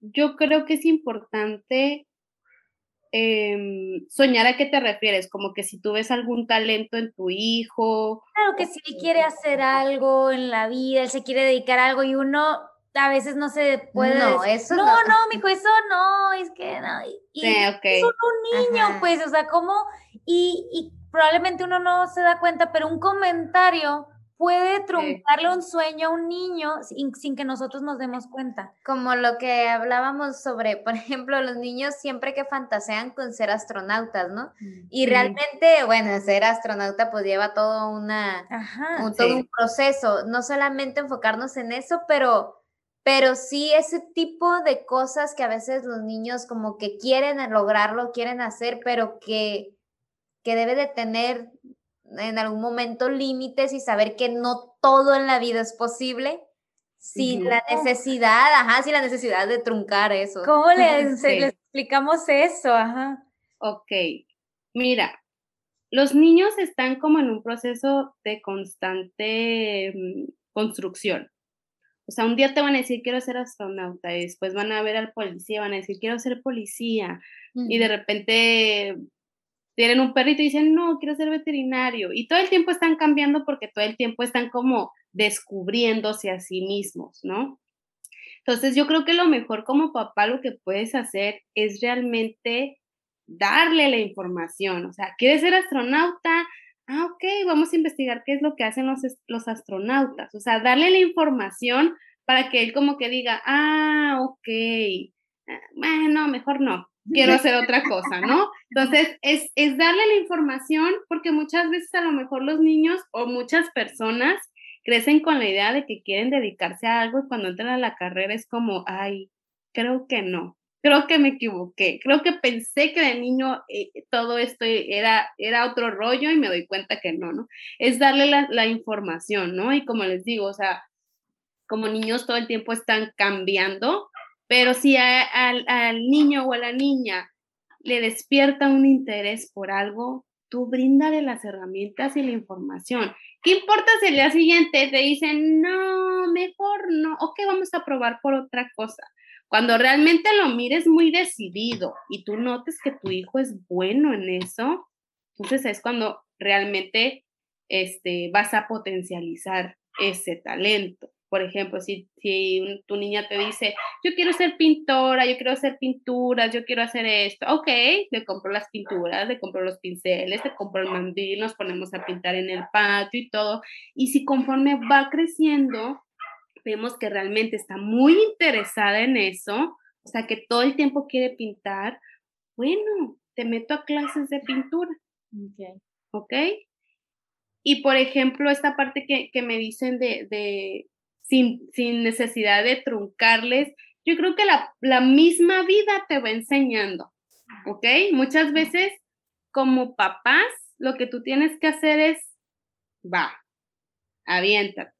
Speaker 4: yo creo que es importante em, soñar a qué te refieres, como que si tú ves algún talento en tu hijo.
Speaker 2: Claro que si quiere hacer algo en la vida, él se quiere dedicar a algo y uno a veces no se puede.
Speaker 3: No,
Speaker 2: decir,
Speaker 3: eso
Speaker 2: no.
Speaker 3: no.
Speaker 2: No, mijo, eso no, es que no. Y,
Speaker 4: Sí, ok.
Speaker 2: es solo un niño,
Speaker 3: Ajá.
Speaker 2: pues, o sea, ¿cómo? Y, y probablemente uno no se da cuenta, pero un comentario puede truncarle un sueño a un niño sin, sin que nosotros nos demos cuenta.
Speaker 3: Como lo que hablábamos sobre, por ejemplo, los niños siempre que fantasean con ser astronautas, ¿no? Y realmente, bueno, ser astronauta pues lleva todo una,
Speaker 2: Ajá.
Speaker 3: un, todo
Speaker 4: Sí.
Speaker 3: un proceso, no solamente enfocarnos en eso, pero, pero sí ese tipo de cosas que a veces los niños como que quieren lograrlo, quieren hacer, pero que, que debe de tener en algún momento límites y saber que no todo en la vida es posible sin la necesidad, ajá, sin la necesidad de truncar eso.
Speaker 2: ¿Cómo le, se-
Speaker 4: Sí.
Speaker 2: le explicamos eso? Ajá.
Speaker 4: Ok, mira, los niños están como en un proceso de constante mm, construcción. O sea, un día te van a decir quiero ser astronauta y después van a ver al policía, van a decir quiero ser policía y de repente tienen un perrito y dicen no, quiero ser veterinario y todo el tiempo están cambiando porque todo el tiempo están como descubriéndose a sí mismos, ¿no? Entonces yo creo que lo mejor como papá lo que puedes hacer es realmente darle la información. O sea, ¿quieres ser astronauta? Ah, ok, vamos a investigar qué es lo que hacen los, los astronautas. O sea, darle la información para que él como que diga, ah, ok, ah, bueno, mejor no, quiero hacer otra cosa, ¿no? Entonces, es, es darle la información porque muchas veces a lo mejor los niños o muchas personas crecen con la idea de que quieren dedicarse a algo y cuando entran a la carrera es como, ay, creo que no, creo que me equivoqué, creo que pensé que de niño eh, todo esto era, era otro rollo y me doy cuenta que no, ¿no? Es darle la, la información, ¿no? Y como les digo, o sea, como niños todo el tiempo están cambiando, pero si al, niño o a la niña le despierta un interés por algo, tú bríndale las herramientas y la información. ¿Qué importa si el día siguiente te dicen, no, mejor no, ok, vamos a probar por otra cosa? Cuando realmente lo mires muy decidido y tú notes que tu hijo es bueno en eso, entonces es cuando realmente este, vas a potencializar ese talento. Por ejemplo, si, si un- tu niña te dice, yo quiero ser pintora, yo quiero hacer pinturas, yo quiero hacer esto, ok, le compro las pinturas, le compro los pinceles, le compro el mandil, nos ponemos a pintar en el patio y todo. Y si conforme va creciendo, vemos que realmente está muy interesada en eso, o sea, que todo el tiempo quiere pintar, bueno, te meto a clases de pintura. ¿ok? Y por ejemplo, esta parte que, que me dicen de, de sin, sin necesidad de truncarles, yo creo que la, la misma vida te va enseñando, ¿ok? Muchas veces como papás, lo que tú tienes que hacer es, va, aviéntate.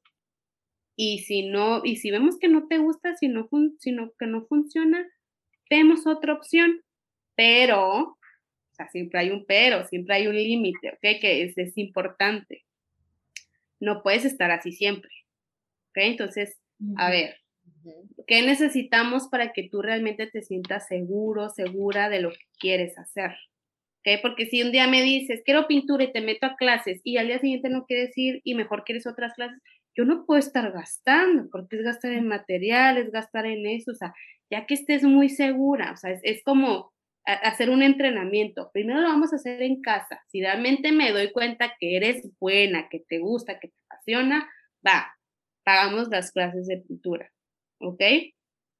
Speaker 4: Y si no, y si vemos que no te gusta, si no, si no- que no funciona, vemos otra opción. Pero, o sea, siempre hay un pero, siempre hay un límite, ¿ok? Que es, es importante. No puedes estar así siempre, ¿ok? Entonces, a ver, ¿qué necesitamos para que tú realmente te sientas seguro, segura de lo que quieres hacer? ¿Ok? Porque si un día me dices, quiero pintura y te meto a clases y al día siguiente no quieres ir y mejor quieres otras clases, yo no puedo estar gastando, porque es gastar en materiales, gastar en eso, o sea, ya que estés muy segura, o sea, es, es como hacer un entrenamiento. Primero lo vamos a hacer en casa. Si realmente me doy cuenta que eres buena, que te gusta, que te apasiona, va, pagamos las clases de pintura, ¿ok?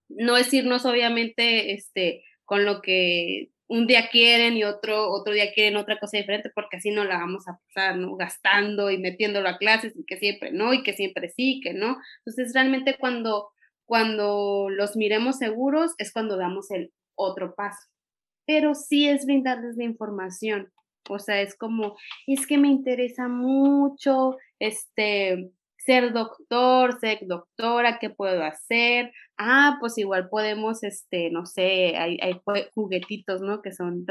Speaker 4: No es irnos obviamente este, con lo que un día quieren y otro, otro día quieren otra cosa diferente, porque así no la vamos a pasar, ¿no? Gastando y metiéndolo a clases y que siempre no, y que siempre sí, que no. Entonces, realmente cuando, cuando los miremos seguros es cuando damos el otro paso. Pero sí es brindarles la información. O sea, es como, es que me interesa mucho, este, ser doctor, ser doctora, ¿qué puedo hacer? Ah, pues igual podemos, este, no sé, hay, juguetitos, ¿no? Que son,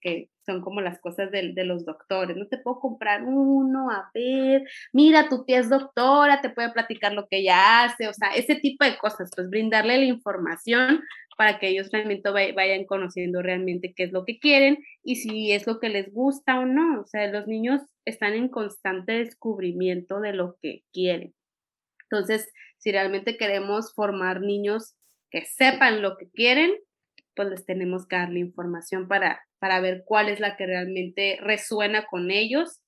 Speaker 4: que son como las cosas de, de los doctores. No te puedo comprar uno, a ver, mira, tu tía es doctora, te puede platicar lo que ella hace, o sea, ese tipo de cosas, pues brindarle la información para que ellos realmente vay- vayan conociendo realmente qué es lo que quieren y si es lo que les gusta o no. O sea, los niños están en constante descubrimiento de lo que quieren. Entonces, si realmente queremos formar niños que sepan lo que quieren, pues les tenemos que dar la información para, para ver cuál es la que realmente resuena con ellos.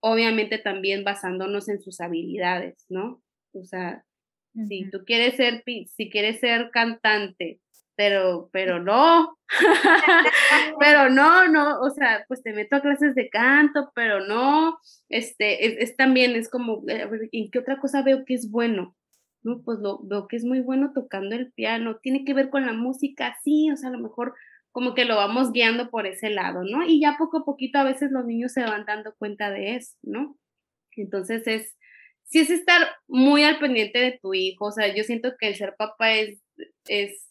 Speaker 4: Obviamente también basándonos en sus habilidades, ¿no? O sea, si tú quieres ser, si quieres ser cantante, pero, pero no, pero no, no, o sea, pues te meto a clases de canto, pero no, este, es, también, es como, eh, ¿en qué otra cosa veo que es bueno? No, pues lo, veo que es muy bueno tocando el piano, tiene que ver con la música, sí, o sea, a lo mejor como que lo vamos guiando por ese lado, ¿no? Y ya poco a poquito a veces los niños se van dando cuenta de eso, ¿no? Entonces es, sí es estar muy al pendiente de tu hijo, o sea, yo siento que el ser papá es, es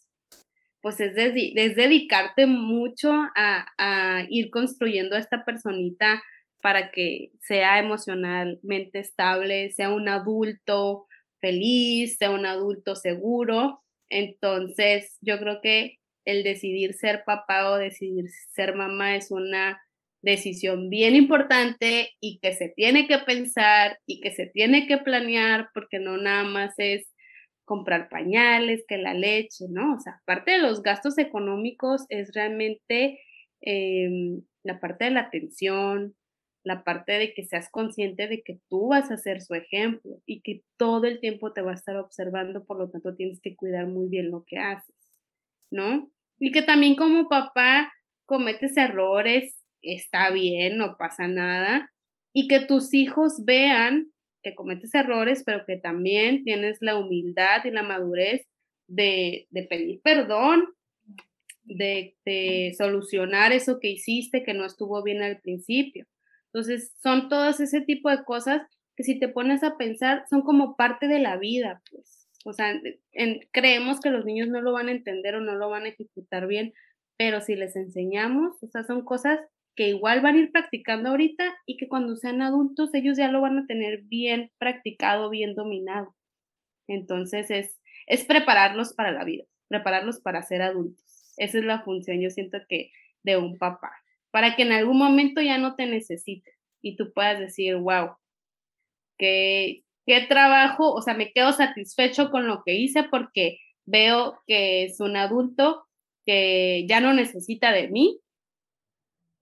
Speaker 4: pues es, dedicarte mucho a, a, ir construyendo a esta personita para que sea emocionalmente estable, sea un adulto feliz, sea un adulto seguro. Entonces, yo creo que el decidir ser papá o decidir ser mamá es una decisión bien importante y que se tiene que pensar y que se tiene que planear porque no nada más es comprar pañales, que la leche, ¿no? O sea, parte de los gastos económicos es realmente em, la parte de la atención, la parte de que seas consciente de que tú vas a ser su ejemplo y que todo el tiempo te va a estar observando, por lo tanto tienes que cuidar muy bien lo que haces, ¿no? Y que también como papá cometes errores, está bien, no pasa nada, y que tus hijos vean que cometes errores, pero que también tienes la humildad y la madurez de, pedir perdón, de, solucionar eso que hiciste que no estuvo bien al principio. Entonces, son todas ese tipo de cosas que si te pones a pensar, son como parte de la vida, pues. O sea, creemos que los niños no lo van a entender o no lo van a ejecutar bien, pero si les enseñamos, o sea, son cosas que igual van a ir practicando ahorita y que cuando sean adultos ellos ya lo van a tener bien practicado, bien dominado. Entonces es, es prepararlos para la vida, prepararlos para ser adultos. Esa es la función, yo siento que de un papá, para que en algún momento ya no te necesite y tú puedas decir, wow, qué, qué trabajo, o sea, me quedo satisfecho con lo que hice porque veo que es un adulto que ya no necesita de mí,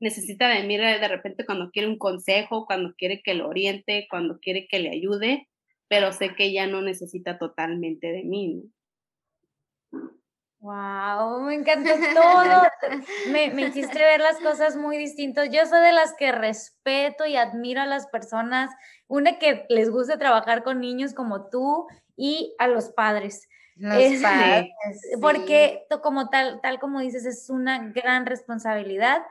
Speaker 4: necesita de mí de repente cuando quiere un consejo, cuando quiere que lo oriente, cuando quiere que le ayude, pero sé que ya no necesita totalmente de mí.
Speaker 2: Wow, me encantó todo. me, me hiciste ver las cosas muy distintas. Yo soy de las que respeto y admiro a las personas, una que les guste trabajar con niños como tú y a los padres.
Speaker 3: Los padres
Speaker 2: Porque como tal, tal como dices, es una gran responsabilidad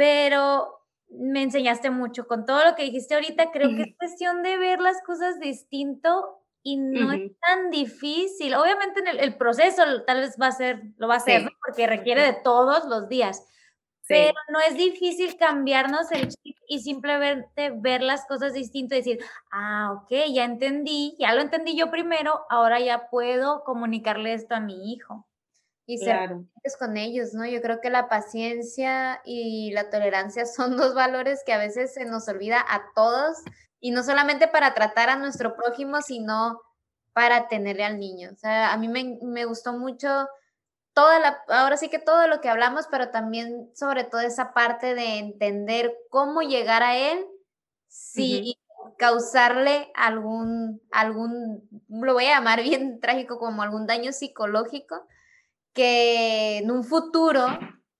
Speaker 2: pero me enseñaste mucho con todo lo que dijiste ahorita. Creo que es cuestión de ver las cosas distinto y no es tan difícil. Obviamente en el, proceso tal vez va a ser, lo va a hacer, porque requiere de todos los días. Pero no es difícil cambiarnos el chip y simplemente ver las cosas distinto y decir, ah, ok, ya entendí, ya lo entendí yo primero, ahora ya puedo comunicarle esto a mi hijo
Speaker 3: y ser con ellos, ¿no? Yo creo que la paciencia y la tolerancia son dos valores que a veces se nos olvida a todos y no solamente para tratar a nuestro prójimo, sino para tenerle al niño. O sea, a mí me, gustó mucho toda la, ahora sí que todo lo que hablamos, pero también sobre todo esa parte de entender cómo llegar a él si causarle algún, algún, lo voy a llamar bien trágico, como algún daño psicológico que en un futuro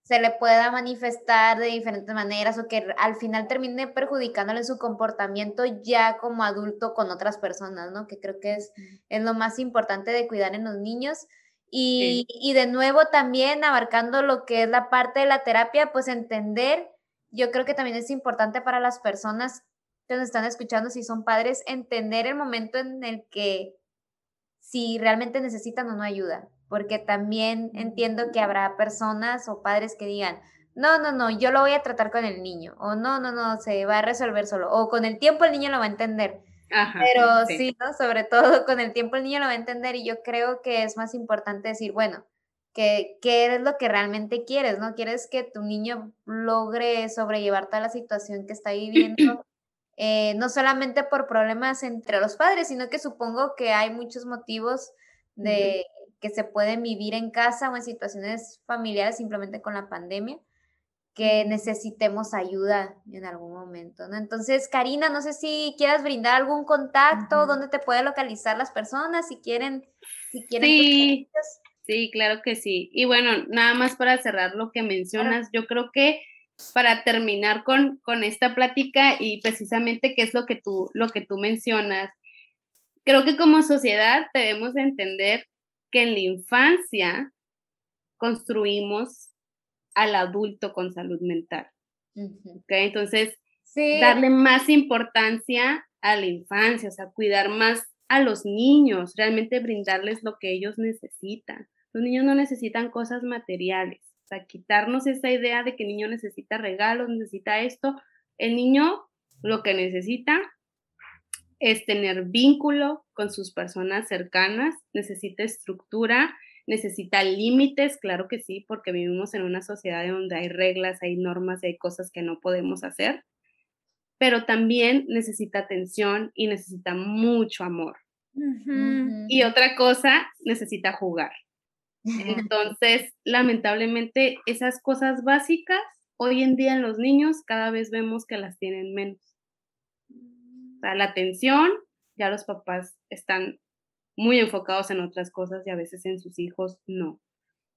Speaker 3: se le pueda manifestar de diferentes maneras o que al final termine perjudicándole su comportamiento ya como adulto con otras personas, ¿no? Que creo que es, es lo más importante de cuidar en los niños. Y, y de nuevo también abarcando lo que es la parte de la terapia, pues entender, yo creo que también es importante para las personas que nos están escuchando, si son padres, entender el momento en el que si realmente necesitan o no ayuda porque también entiendo que habrá personas o padres que digan, no, no, no, yo lo voy a tratar con el niño, o no, no, no, se va a resolver solo, o con el tiempo el niño lo va a entender. Pero sí. ¿no? Sobre todo con el tiempo el niño lo va a entender y yo creo que es más importante decir, bueno, ¿qué, qué es lo que realmente quieres, no? ¿Quieres que tu niño logre sobrellevar toda la situación que está viviendo eh, no solamente por problemas entre los padres, sino que supongo que hay muchos motivos de que se pueden vivir en casa o en situaciones familiares simplemente con la pandemia que necesitemos ayuda en algún momento, ¿no? Entonces, Karina, no sé si quieras brindar algún contacto, dónde te puede localizar las personas, si quieren, si quieren.
Speaker 4: Sí, sí, claro que sí. Y bueno, nada más para cerrar lo que mencionas, yo creo que para terminar con, con esta plática y precisamente qué es lo que tú, lo que tú mencionas, creo que como sociedad debemos entender que en la infancia construimos al adulto con salud mental. Entonces, darle más importancia a la infancia, o sea, cuidar más a los niños, realmente brindarles lo que ellos necesitan. Los niños no necesitan cosas materiales, o sea, quitarnos esa idea de que el niño necesita regalos, necesita esto. El niño lo que necesita es tener vínculo con sus personas cercanas, necesita estructura, necesita límites, claro que sí, porque vivimos en una sociedad donde hay reglas, hay normas, hay cosas que no podemos hacer, pero también necesita atención y necesita mucho amor. Y otra cosa, necesita jugar. Entonces, lamentablemente, esas cosas básicas, hoy en día en los niños cada vez vemos que las tienen menos. O sea, la atención, ya los papás están muy enfocados en otras cosas y a veces en sus hijos no.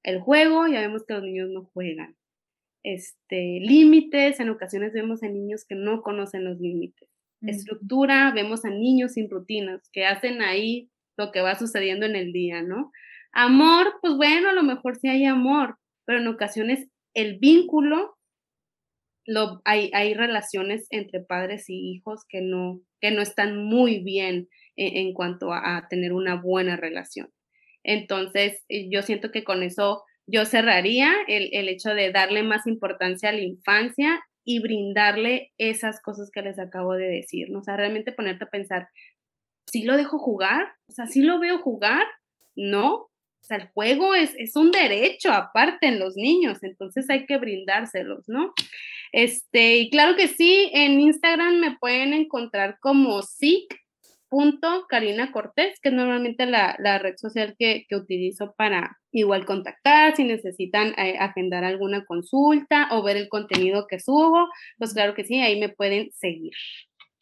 Speaker 4: El juego, ya vemos que los niños no juegan. Este, límites, en ocasiones vemos a niños que no conocen los límites. Estructura, vemos a niños sin rutinas, que hacen ahí lo que va sucediendo en el día, ¿no? Amor, pues bueno, a lo mejor sí hay amor, pero en ocasiones el vínculo, lo, hay, hay relaciones entre padres y hijos que no, que no están muy bien en, cuanto a, tener una buena relación. Entonces, eh, yo siento que con eso yo cerraría el, el hecho de darle más importancia a la infancia y brindarle esas cosas que les acabo de decir, ¿no? O sea, realmente ponerte a pensar, ¿sí lo dejo jugar? O sea, ¿sí lo veo jugar? No. O sea, el juego es, es un derecho aparte en los niños, entonces hay que brindárselos, ¿no? Este, y claro que sí, en Instagram me pueden encontrar como SIC punto Karina Cortés, que es normalmente la, red social que, utilizo para igual contactar, si necesitan eh, agendar alguna consulta o ver el contenido que subo, pues claro que sí, ahí me pueden seguir.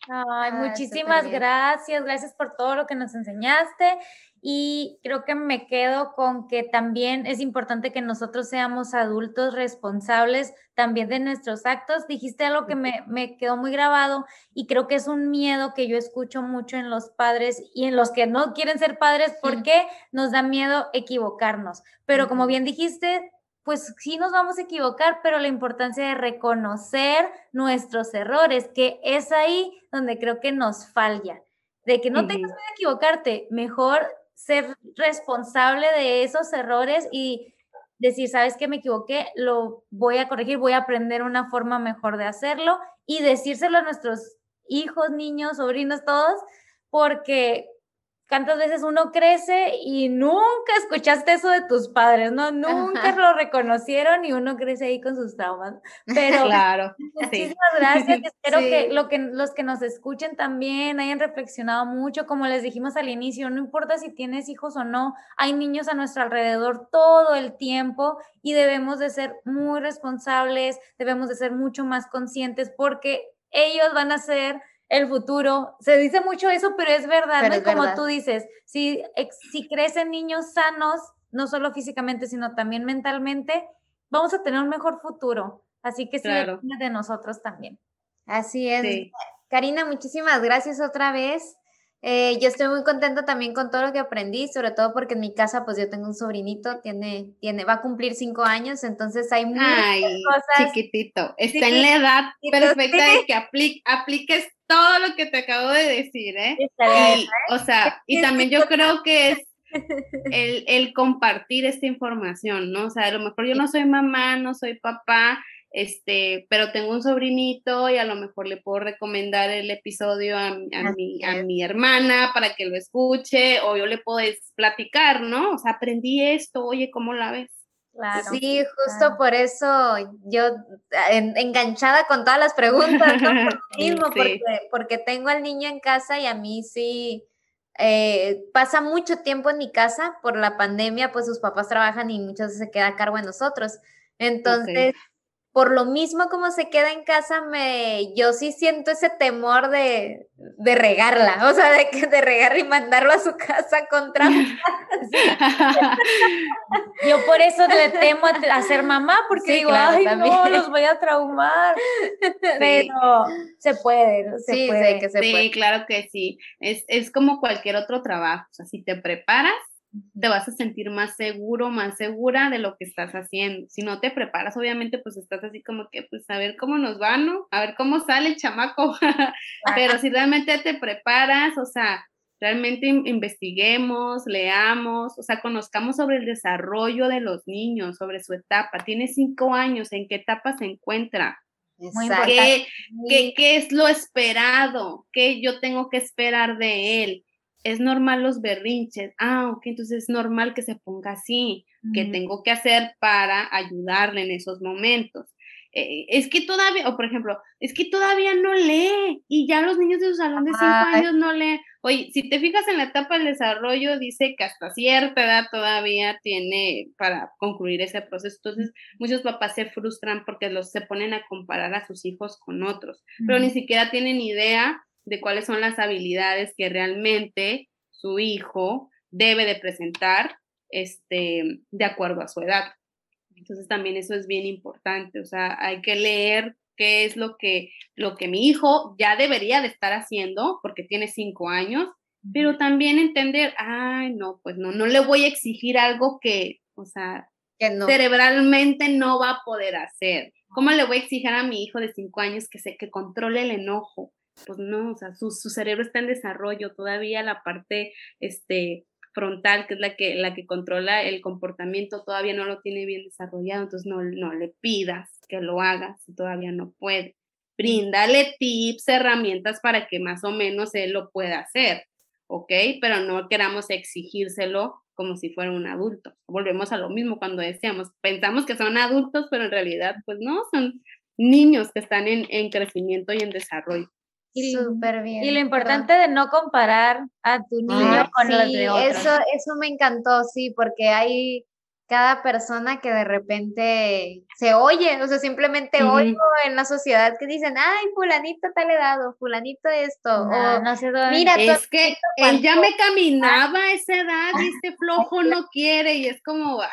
Speaker 2: Ay, muchísimas gracias, gracias por todo lo que nos enseñaste y creo que me quedo con que también es importante que nosotros seamos adultos responsables también de nuestros actos. Dijiste algo que me, me, quedó muy grabado y creo que es un miedo que yo escucho mucho en los padres y en los que no quieren ser padres porque nos da miedo equivocarnos. Pero como bien dijiste, pues sí nos vamos a equivocar, pero la importancia de reconocer nuestros errores, que es ahí donde creo que nos falla. De que no tengas miedo a equivocarte, mejor ser responsable de esos errores y decir, sabes que me equivoqué, lo voy a corregir, voy a aprender una forma mejor de hacerlo y decírselo a nuestros hijos, niños, sobrinos, todos, porque cuántas veces uno crece y nunca escuchaste eso de tus padres, ¿no? Nunca lo reconocieron y uno crece ahí con sus traumas. Pero
Speaker 4: claro,
Speaker 2: muchísimas gracias. Espero que, lo que los que nos escuchen también hayan reflexionado mucho. Como les dijimos al inicio, no importa si tienes hijos o no, hay niños a nuestro alrededor todo el tiempo y debemos de ser muy responsables, debemos de ser mucho más conscientes porque ellos van a ser el futuro. Se dice mucho eso, pero es verdad, ¿no? como tú dices, si, si crecen niños sanos, no solo físicamente, sino también mentalmente, vamos a tener un mejor futuro. Así que sí, de nosotros también.
Speaker 3: Así es. Karina, muchísimas gracias otra vez. Eh, yo estoy muy contenta también con todo lo que aprendí, sobre todo porque en mi casa, pues yo tengo un sobrinito, tiene, tiene, va a cumplir cinco años, entonces hay muchas
Speaker 4: Ay, Chiquitito, está en la edad perfecta de que apliques todo lo que te acabo de decir, ¿eh? o sea, y también yo creo que es el, el compartir esta información, ¿no? O sea, a lo mejor yo no soy mamá, no soy papá, este, pero tengo un sobrinito y a lo mejor le puedo recomendar el episodio a, mi, a mi hermana para que lo escuche o yo le puedo platicar, ¿no? O sea, aprendí esto, oye, ¿cómo la ves?
Speaker 2: Claro.
Speaker 3: Sí, justo
Speaker 2: claro.
Speaker 3: por eso yo en- enganchada con todas las preguntas, ¿no? Por lo mismo,
Speaker 4: Sí.
Speaker 3: porque, porque tengo al niño en casa y a mí sí eh, pasa mucho tiempo en mi casa por la pandemia, pues sus papás trabajan y muchas veces se queda a cargo de nosotros. Entonces, por lo mismo como se queda en casa, me, yo sí siento ese temor de, de regarla, o sea, de, que- de regarla y mandarlo a su casa con trauma.
Speaker 2: Yo por eso le temo a, ser mamá, porque
Speaker 3: Sí,
Speaker 2: digo,
Speaker 3: claro,
Speaker 2: ay, no, los voy a traumar. Pero se puede, ¿no? se
Speaker 3: sí,
Speaker 2: puede.
Speaker 3: sé que se
Speaker 4: sí,
Speaker 3: puede.
Speaker 4: claro que sí. Es, es como cualquier otro trabajo. O sea, si te preparas, te vas a sentir más seguro, más segura de lo que estás haciendo. Si no te preparas, obviamente, pues estás así como que, pues a ver cómo nos va, ¿no? A ver cómo sale el chamaco. Pero si realmente te preparas, o sea, realmente in- investiguemos, leamos, o sea, conozcamos sobre el desarrollo de los niños, sobre su etapa. Tiene cinco años, ¿en qué etapa se encuentra?
Speaker 2: Muy.
Speaker 4: ¿Qué, qué, qué es lo esperado? ¿Qué yo tengo que esperar de él? ¿Es normal los berrinches? Ah, ok, entonces es normal que se ponga así. ¿Qué
Speaker 2: Ujú.
Speaker 4: tengo que hacer para ayudarle en esos momentos? Eh, es que todavía, o por ejemplo, es que todavía no lee y ya los niños de su salón de cinco
Speaker 3: Ay.
Speaker 4: años no leen. Oye, si te fijas en la etapa del desarrollo, dice que hasta cierta edad todavía tiene para concluir ese proceso. Entonces, muchos papás se frustran porque los se ponen a comparar a sus hijos con otros, pero ni siquiera tienen idea de cuáles son las habilidades que realmente su hijo debe de presentar este, de acuerdo a su edad. Entonces también eso es bien importante, o sea, hay que leer qué es lo que, lo que mi hijo ya debería de estar haciendo porque tiene cinco años, pero también entender, ay, no, pues no, no le voy a exigir algo que, o sea,
Speaker 3: que no.
Speaker 4: cerebralmente no va a poder hacer. ¿Cómo le voy a exigir a mi hijo de cinco años que se que controle el enojo? Pues no, o sea, su, su cerebro está en desarrollo, todavía la parte este, frontal, que es la que, la que controla el comportamiento, todavía no lo tiene bien desarrollado, entonces no, no le pidas que lo haga si todavía no puede. Bríndale tips, herramientas para que más o menos él lo pueda hacer, ¿ok? Pero no queramos exigírselo como si fuera un adulto. Volvemos a lo mismo cuando decíamos, pensamos que son adultos, pero en realidad, pues no, son niños que están en, en crecimiento y en desarrollo.
Speaker 2: Y-
Speaker 3: Súper bien.
Speaker 2: Y lo
Speaker 3: perdón.
Speaker 2: importante de no comparar a tu niño
Speaker 3: Ay,
Speaker 2: con los
Speaker 3: sí,
Speaker 2: de otros.
Speaker 3: Eso, eso me encantó, sí, porque hay cada persona que de repente se oye, o sea, simplemente
Speaker 4: Ujú.
Speaker 3: oigo en la sociedad que dicen, ay, fulanito tal edad, o fulanito esto,
Speaker 2: No,
Speaker 3: o
Speaker 2: no sé dónde.
Speaker 3: mira,
Speaker 4: Es que él ya me caminaba a esa edad y
Speaker 3: Ah,
Speaker 4: este flojo no quiere y es como, ay,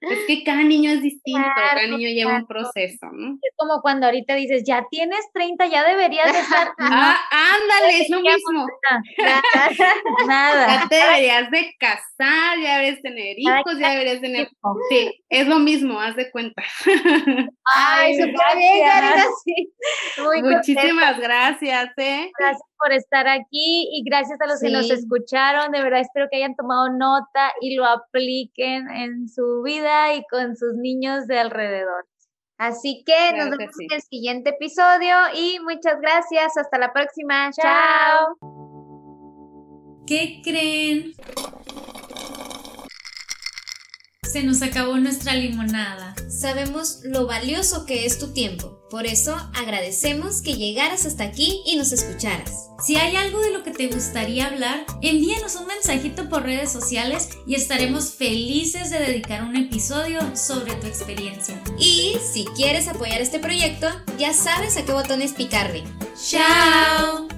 Speaker 4: es que cada niño es distinto, cada niño lleva un proceso, ¿no?
Speaker 2: Es como cuando ahorita dices, ya tienes 30, ya deberías de estar.
Speaker 4: Ah, ándale, es lo mismo.
Speaker 2: Nada.
Speaker 4: Ya te deberías de casar, ya deberías tener hijos, ya deberías tener... Sí, es lo mismo, haz de cuenta.
Speaker 3: Ay, súper bien, Karina, sí. Muy contenta.
Speaker 4: Muchísimas gracias, ¿eh?
Speaker 2: Gracias por estar aquí y gracias a los que nos escucharon. De verdad espero que hayan tomado nota y lo apliquen en su vida y con sus niños de alrededor.
Speaker 3: Así que
Speaker 4: Claro
Speaker 3: nos
Speaker 4: que
Speaker 3: vemos
Speaker 4: sí.
Speaker 3: en el siguiente episodio y muchas gracias. Hasta la próxima.
Speaker 2: Chao.
Speaker 1: ¿Qué creen? Se nos acabó nuestra limonada.
Speaker 5: Sabemos lo valioso que es tu tiempo, por eso agradecemos que llegaras hasta aquí y nos escucharas.
Speaker 1: Si hay algo de lo que te gustaría hablar, envíanos un mensajito por redes sociales y estaremos felices de dedicar un episodio sobre tu experiencia.
Speaker 5: Y si quieres apoyar este proyecto, ya sabes a qué botones picarle.
Speaker 1: ¡Chao!